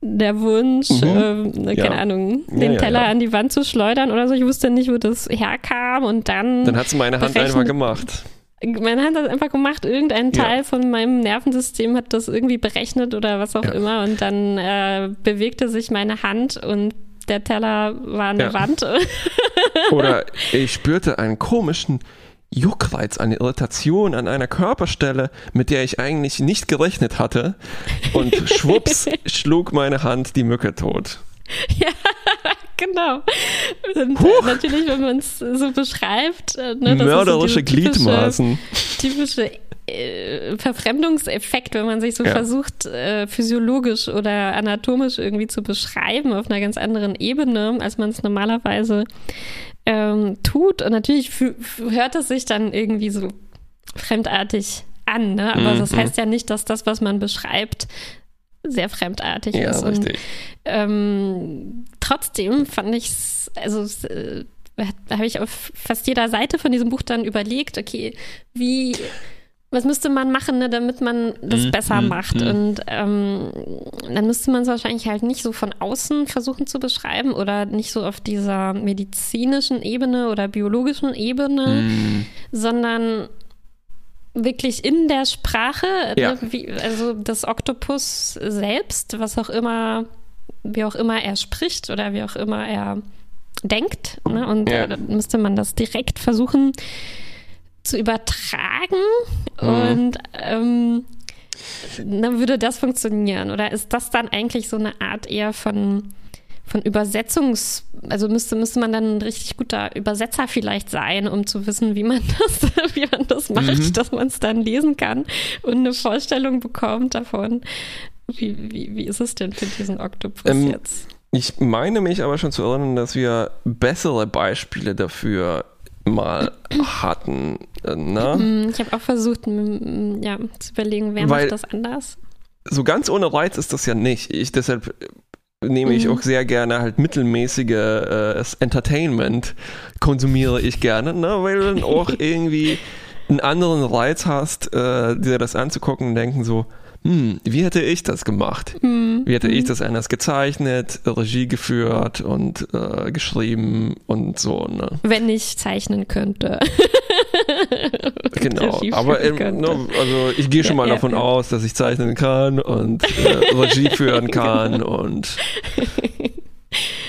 der Wunsch, Mhm. ähm, ne, Ja. keine Ahnung, Ja, den ja, Teller ja. an die Wand zu schleudern oder so. Ich wusste nicht, wo das herkam und dann, Dann hat sie meine Hand einfach gemacht. meine Hand hat das einfach gemacht, irgendein Ja. Teil von meinem Nervensystem hat das irgendwie berechnet oder was auch Ja. immer und dann äh, bewegte sich meine Hand und der Teller war an Ja. der Wand. Oder (laughs) ich spürte einen komischen Juckreiz, eine Irritation an einer Körperstelle, mit der ich eigentlich nicht gerechnet hatte. Und (laughs) schwupps schlug meine Hand die Mücke tot. (laughs) ja, genau. Und Huch. äh, natürlich, wenn man es so beschreibt, äh, ne, das ist so typische- Gliedmaßen. typische äh, Verfremdungseffekt, wenn man sich so Ja. versucht, äh, physiologisch oder anatomisch irgendwie zu beschreiben auf einer ganz anderen Ebene, als man es normalerweise ähm, tut. Und natürlich hört es sich dann irgendwie so fremdartig an, ne? aber Mhm. das heißt ja nicht, dass das, was man beschreibt, sehr fremdartig Ja, ist. Und richtig. ähm, trotzdem fand ich es, also äh, habe ich auf fast jeder Seite von diesem Buch dann überlegt, okay, wie, was müsste man machen, ne, damit man das Mhm, besser mhm, macht? mhm. Und ähm, dann müsste man es wahrscheinlich halt nicht so von außen versuchen zu beschreiben oder nicht so auf dieser medizinischen Ebene oder biologischen Ebene, Hm. sondern wirklich in der Sprache, Ja. ne, wie, also das Oktopus selbst, was auch immer, wie auch immer er spricht oder wie auch immer er denkt. Ne? Und Ja. äh, dann müsste man das direkt versuchen zu übertragen Mhm. und ähm, dann würde das funktionieren. Oder ist das dann eigentlich so eine Art eher von von Übersetzungs, also müsste, müsste man dann ein richtig guter Übersetzer vielleicht sein, um zu wissen, wie man (laughs) das, wie man das macht, Mhm. dass man es dann lesen kann und eine Vorstellung bekommt davon. Wie, wie, wie ist es denn für diesen Oktopus Ähm, jetzt? Ich meine mich aber schon zu erinnern, dass wir bessere Beispiele dafür mal hatten. äh, Ne? Ich habe auch versucht, ja, zu überlegen, wer Weil- macht das anders? So ganz ohne Reiz ist das ja nicht. Ich, deshalb nehme ich Mhm. auch sehr gerne halt mittelmäßige äh, Entertainment konsumiere ich gerne, ne? weil du dann auch (laughs) irgendwie einen anderen Reiz hast, äh, dir das anzugucken und denken so, hm, wie hätte ich das gemacht? Hm. Wie hätte ich das anders gezeichnet, Regie geführt und äh, geschrieben und so, ne? Wenn ich zeichnen könnte. (laughs) Genau, aber ähm, könnte. ne, also ich gehe schon mal ja, davon ja. aus, dass ich zeichnen kann und äh, (laughs) Regie führen kann und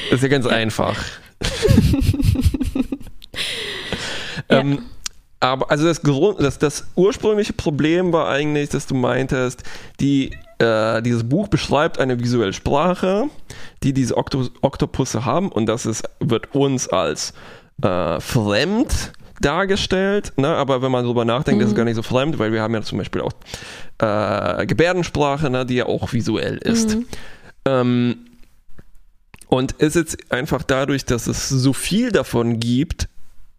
das (laughs) ist ja ganz einfach. Ja. ähm, aber also das, Grund, das, das ursprüngliche Problem war eigentlich, dass du meintest, die, äh, dieses Buch beschreibt eine visuelle Sprache, die diese Okto Oktopusse haben und das ist, wird uns als äh, fremd dargestellt, ne? aber wenn man darüber nachdenkt, ist es gar nicht so fremd, weil wir haben ja zum Beispiel auch äh, Gebärdensprache, ne? die ja auch visuell ist. Ähm, und ist jetzt einfach dadurch, dass es so viel davon gibt,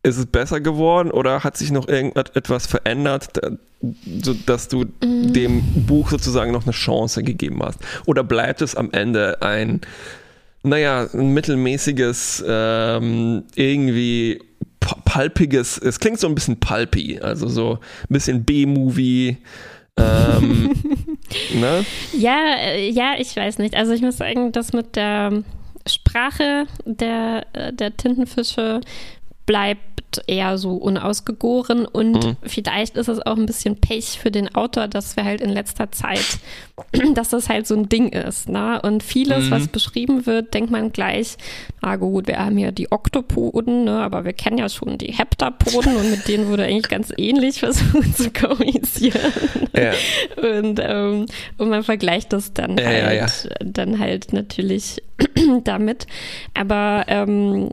ist es besser geworden oder hat sich noch irgendetwas verändert, da- so dass du dem Buch sozusagen noch eine Chance gegeben hast? Oder bleibt es am Ende ein, naja, ein mittelmäßiges, ähm, irgendwie pulpiges, es klingt so ein bisschen pulpy, also so ein bisschen B-Movie. Ähm, (laughs) ne? Ja, äh, ja, ich weiß nicht. Also ich muss sagen, das mit der Sprache der, äh, der Tintenfische bleibt eher so unausgegoren und Mhm. vielleicht ist es auch ein bisschen Pech für den Autor, dass wir halt in letzter Zeit, (clears throat) dass das halt so ein Ding ist. Ne? Und vieles, Mhm. was beschrieben wird, denkt man gleich, ah gut, wir haben hier die Oktopoden, ne? aber wir kennen ja schon die Heptapoden und mit denen wurde eigentlich ganz ähnlich (laughs) versucht zu kommunizieren. Ja. Und, ähm, und man vergleicht das dann Ja, halt, ja, dann halt natürlich (clears throat) damit. Aber ähm,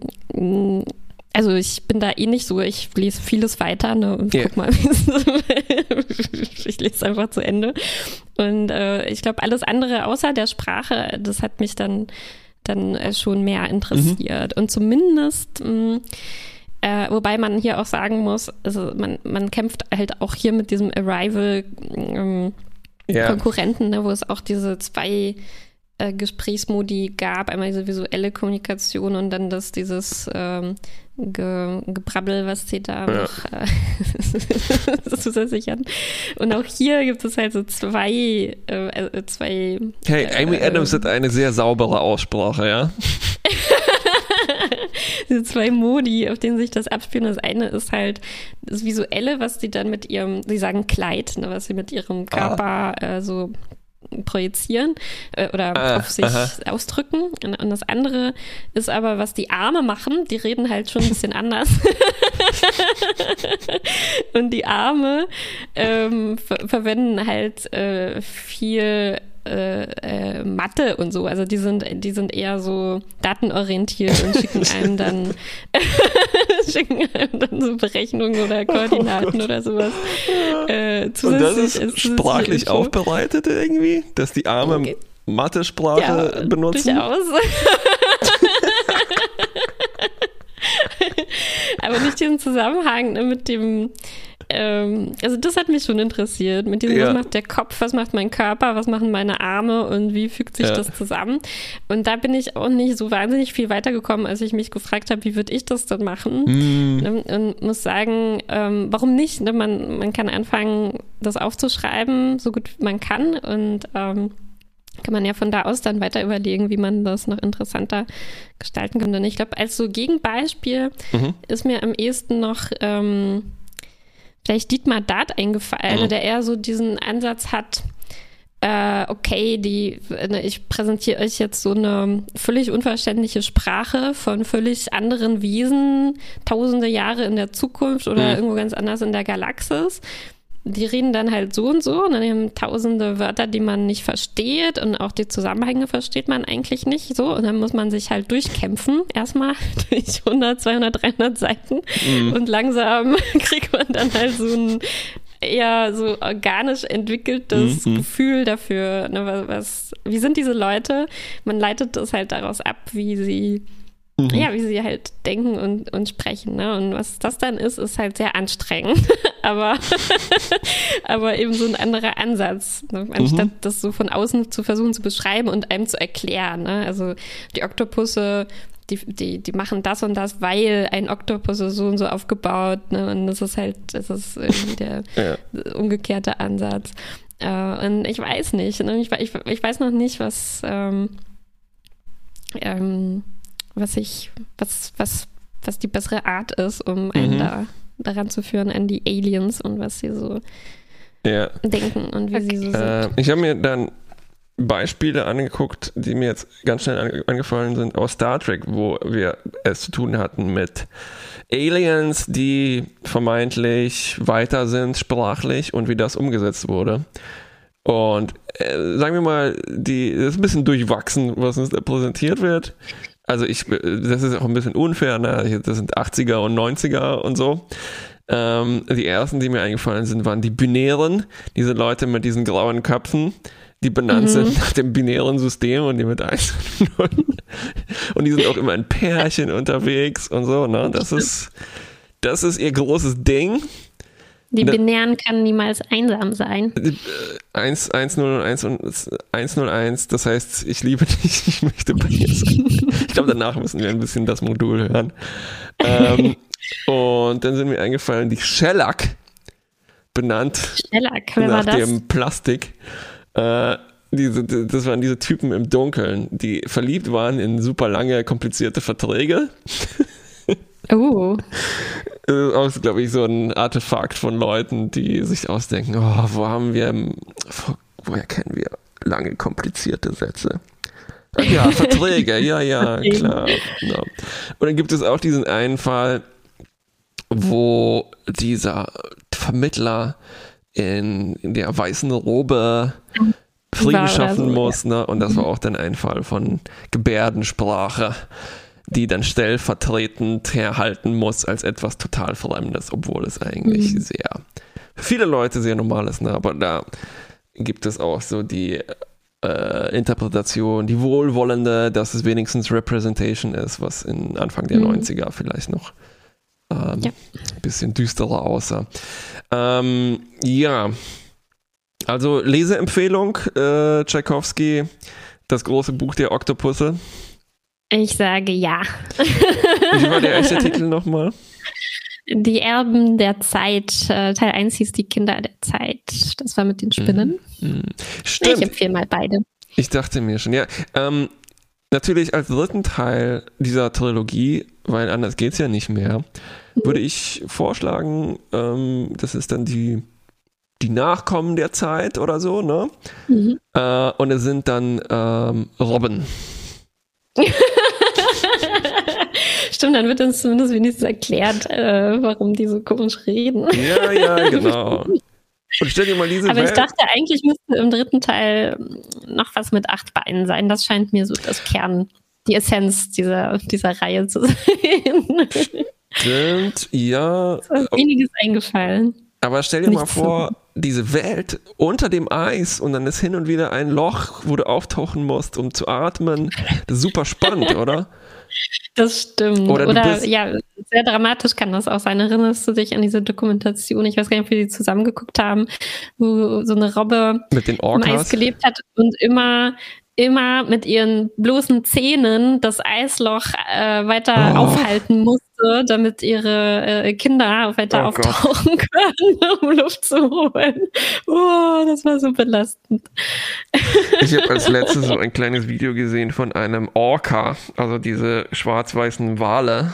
also ich bin da eh nicht so, ich lese vieles weiter ne, und Ja. guck mal, (laughs) ich lese einfach zu Ende. Und äh, ich glaube, alles andere außer der Sprache, das hat mich dann, dann äh, schon mehr interessiert. Und zumindest mh, äh, wobei man hier auch sagen muss, also man, man kämpft halt auch hier mit diesem Arrival ähm, Ja. Konkurrenten, ne, wo es auch diese zwei äh, Gesprächsmodi gab, einmal diese visuelle Kommunikation und dann das dieses ähm, Ge Gebrabbel, was sie da Ja. noch äh, (laughs) zusätzlich hatten. Und auch hier gibt es halt so zwei, äh, äh, zwei Hey, Amy äh, Adams hat eine sehr saubere Aussprache, ja? (laughs) diese zwei Modi, auf denen sich das abspielt. Das eine ist halt das Visuelle, was sie dann mit ihrem, sie sagen Kleid, ne, was sie mit ihrem Körper äh, so projizieren äh, oder Ah, auf sich aha. ausdrücken. Und, und das andere ist aber, was die Arme machen. Die reden halt schon ein bisschen (laughs) anders. (laughs) und die Arme ähm, ver verwenden halt äh, viel äh, äh, Mathe und so. Also die sind, die sind eher so datenorientiert und schicken (laughs) einem dann (laughs) schicken einem dann so Berechnungen oder Koordinaten oder sowas. (laughs) Äh, Und das ist zusätzliche sprachlich aufbereitet irgendwie, dass die Arme Okay. Mathe-Sprache benutzen. Durchaus. Aber nicht diesen Zusammenhang ne, mit dem, ähm, also das hat mich schon interessiert, mit diesem, Ja. was macht der Kopf, was macht mein Körper, was machen meine Arme und wie fügt sich Ja. das zusammen. Und da bin ich auch nicht so wahnsinnig viel weitergekommen, als ich mich gefragt habe, wie würde ich das denn machen? Hm, Ne, Und muss sagen, ähm, warum nicht? Ne? Man, man kann anfangen, das aufzuschreiben, so gut man kann. Und ähm, kann man ja von da aus dann weiter überlegen, wie man das noch interessanter gestalten kann. Und ich glaube, als so Gegenbeispiel Mhm. ist mir am ehesten noch ähm, vielleicht Dietmar Dart eingefallen, Mhm. der eher so diesen Ansatz hat, äh, okay, die, ne, ich präsentiere euch jetzt so eine völlig unverständliche Sprache von völlig anderen Wesen, tausende Jahre in der Zukunft oder Mhm. irgendwo ganz anders in der Galaxis. Die reden dann halt so und so und dann haben tausende Wörter, die man nicht versteht und auch die Zusammenhänge versteht man eigentlich nicht so und dann muss man sich halt durchkämpfen, erstmal (laughs) durch 100, 200, 300 Seiten und langsam (laughs) kriegt man dann halt so ein eher so organisch entwickeltes Mhm. Gefühl dafür, ne, was, was, wie sind diese Leute? Man leitet das halt daraus ab, wie sie, Mhm. ja, wie sie halt denken und, und sprechen. Ne? Und was das dann ist, ist halt sehr anstrengend, (laughs) aber, (laughs) aber eben so ein anderer Ansatz, ne? anstatt das so von außen zu versuchen zu beschreiben und einem zu erklären. Ne? Also die Oktopusse die, die, die machen das und das, weil ein Oktopus ist so und so aufgebaut. Ne? Und das ist halt, das ist irgendwie der (laughs) Ja. umgekehrte Ansatz. Äh, und ich weiß nicht. Ne? Ich, ich, ich, weiß noch nicht, was, ähm, ähm, was ich, was, was, was die bessere Art ist, um einen Mhm. da daran zu führen, an die Aliens und was sie so Ja. denken und wie sie so sind. Äh, ich habe mir dann Beispiele angeguckt, die mir jetzt ganz schnell ange angefallen sind aus Star Trek, wo wir es zu tun hatten mit Aliens, die vermeintlich weiter sind sprachlich und wie das umgesetzt wurde. Und äh, sagen wir mal, die das ist ein bisschen durchwachsen, was uns da präsentiert wird. Also ich, das ist auch ein bisschen unfair, ne? das sind 80er und 90er und so. Ähm, die ersten, die mir eingefallen sind, waren die Binären, diese Leute mit diesen grauen Köpfen, die benannt Mhm. sind nach dem binären System und die mit 1 und 0. Und die sind auch immer in Pärchen unterwegs und so, ne? Das ist, das ist ihr großes Ding. Die ne- Binären kann niemals einsam sein. 1, 1, 0 und 1 und 101, das heißt, ich liebe dich, (laughs) ich möchte bei dir sein. Ich glaube, danach müssen wir ein bisschen das Modul hören. Ähm, (laughs) und dann sind mir eingefallen, die Shellac, benannt war nach dem Plastik. Äh, diese, das waren diese Typen im Dunkeln, die verliebt waren in super lange, komplizierte Verträge. (laughs) Oh, Das ist auch, glaube ich, so ein Artefakt von Leuten, die sich ausdenken, oh, wo haben wir, wo, woher kennen wir lange, komplizierte Sätze? Ach ja, (laughs) Verträge, ja, ja, klar. Ja. Und dann gibt es auch diesen einen Fall, wo dieser Vermittler in, in der weißen Robe Frieden schaffen so, muss, ne? Und das war auch dann ein Fall von Gebärdensprache, die dann stellvertretend herhalten muss als etwas total Fremdes, obwohl es eigentlich Mhm. sehr für viele Leute sehr normal ist, ne? Aber da gibt es auch so die äh, Interpretation, die wohlwollende, dass es wenigstens Representation ist, was in Anfang der Mhm. 90er vielleicht noch ähm, Ja. ein bisschen düsterer aussah. Ähm, ja, also Leseempfehlung, äh, Tchaikovsky, das große Buch der Oktopusse. Ich sage ja. Wie war der erste Titel nochmal? Die Erben der Zeit, äh, Teil 1 hieß Die Kinder der Zeit. Das war mit den Spinnen. Hm. Ich Stimmt, empfehle mal beide. ich dachte mir schon, ja. Ähm, natürlich als dritten Teil dieser Trilogie, weil anders geht's ja nicht mehr, würde ich vorschlagen, ähm, das ist dann die, die Nachkommen der Zeit oder so, ne? Mhm. Äh, und es sind dann ähm, Robben. (laughs) Stimmt, dann wird uns zumindest wenigstens erklärt, äh, warum die so komisch reden. Ja, ja, genau. Und stell dir mal diese Aber ich Welt. dachte, eigentlich müsste im dritten Teil noch was mit acht Beinen sein. Das scheint mir so das Kern, die Essenz dieser, dieser Reihe zu sein. Stimmt, ja. Es ist einiges eingefallen. Aber stell dir mal Nichts vor, diese Welt unter dem Eis und dann ist hin und wieder ein Loch, wo du auftauchen musst, um zu atmen. Das ist super spannend, oder? Das stimmt. Oder Oder, ja, sehr dramatisch kann das auch sein. Erinnerst du dich an diese Dokumentation? Ich weiß gar nicht, ob wir die zusammengeguckt haben, wo so eine Robbe Mit den im Eis Orcas. gelebt hat und immer immer mit ihren bloßen Zähnen das Eisloch äh, weiter Oh. aufhalten musste, damit ihre äh, Kinder weiter Oh Gott. auftauchen (laughs) können, um Luft zu holen. Oh, das war so belastend. Ich habe als letztes so (laughs) ein kleines Video gesehen von einem Orca, also diese schwarz-weißen Wale.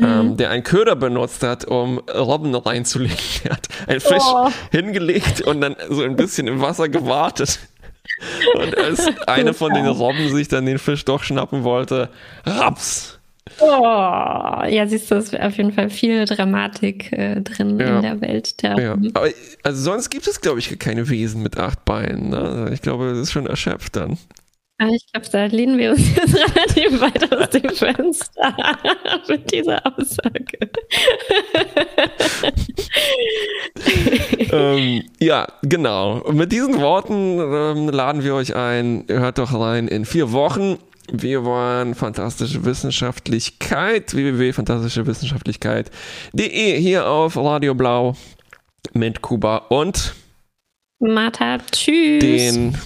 Ähm, der einen Köder benutzt hat, um Robben reinzulegen. Er hat einen Fisch Oh. hingelegt und dann so ein bisschen im Wasser gewartet. Und als (laughs) eine von den Robben sich dann den Fisch doch schnappen wollte, raps. Oh, ja, siehst du, es ist auf jeden Fall viel Dramatik äh, drin Ja. in der Welt. Der, Ja. Aber also sonst gibt es, glaube ich, keine Wesen mit acht Beinen. Ne? Also Ich glaube, das ist schon erschöpft dann. Ah, Ich glaube, da lehnen wir uns (laughs) jetzt relativ weit aus dem Fenster (laughs) mit dieser Aussage. ähm, ja, genau. Und mit diesen Worten ähm, laden wir euch ein. Hört doch rein in vier Wochen. Wir waren Fantastische Wissenschaftlichkeit, www.fantastischewissenschaftlichkeit.de hier auf Radio Blau mit Kuba und Martha, tschüss. den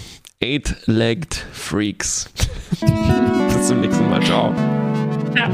Eight-Legged Freaks. (laughs) Bis zum nächsten Mal. Ciao. Ja.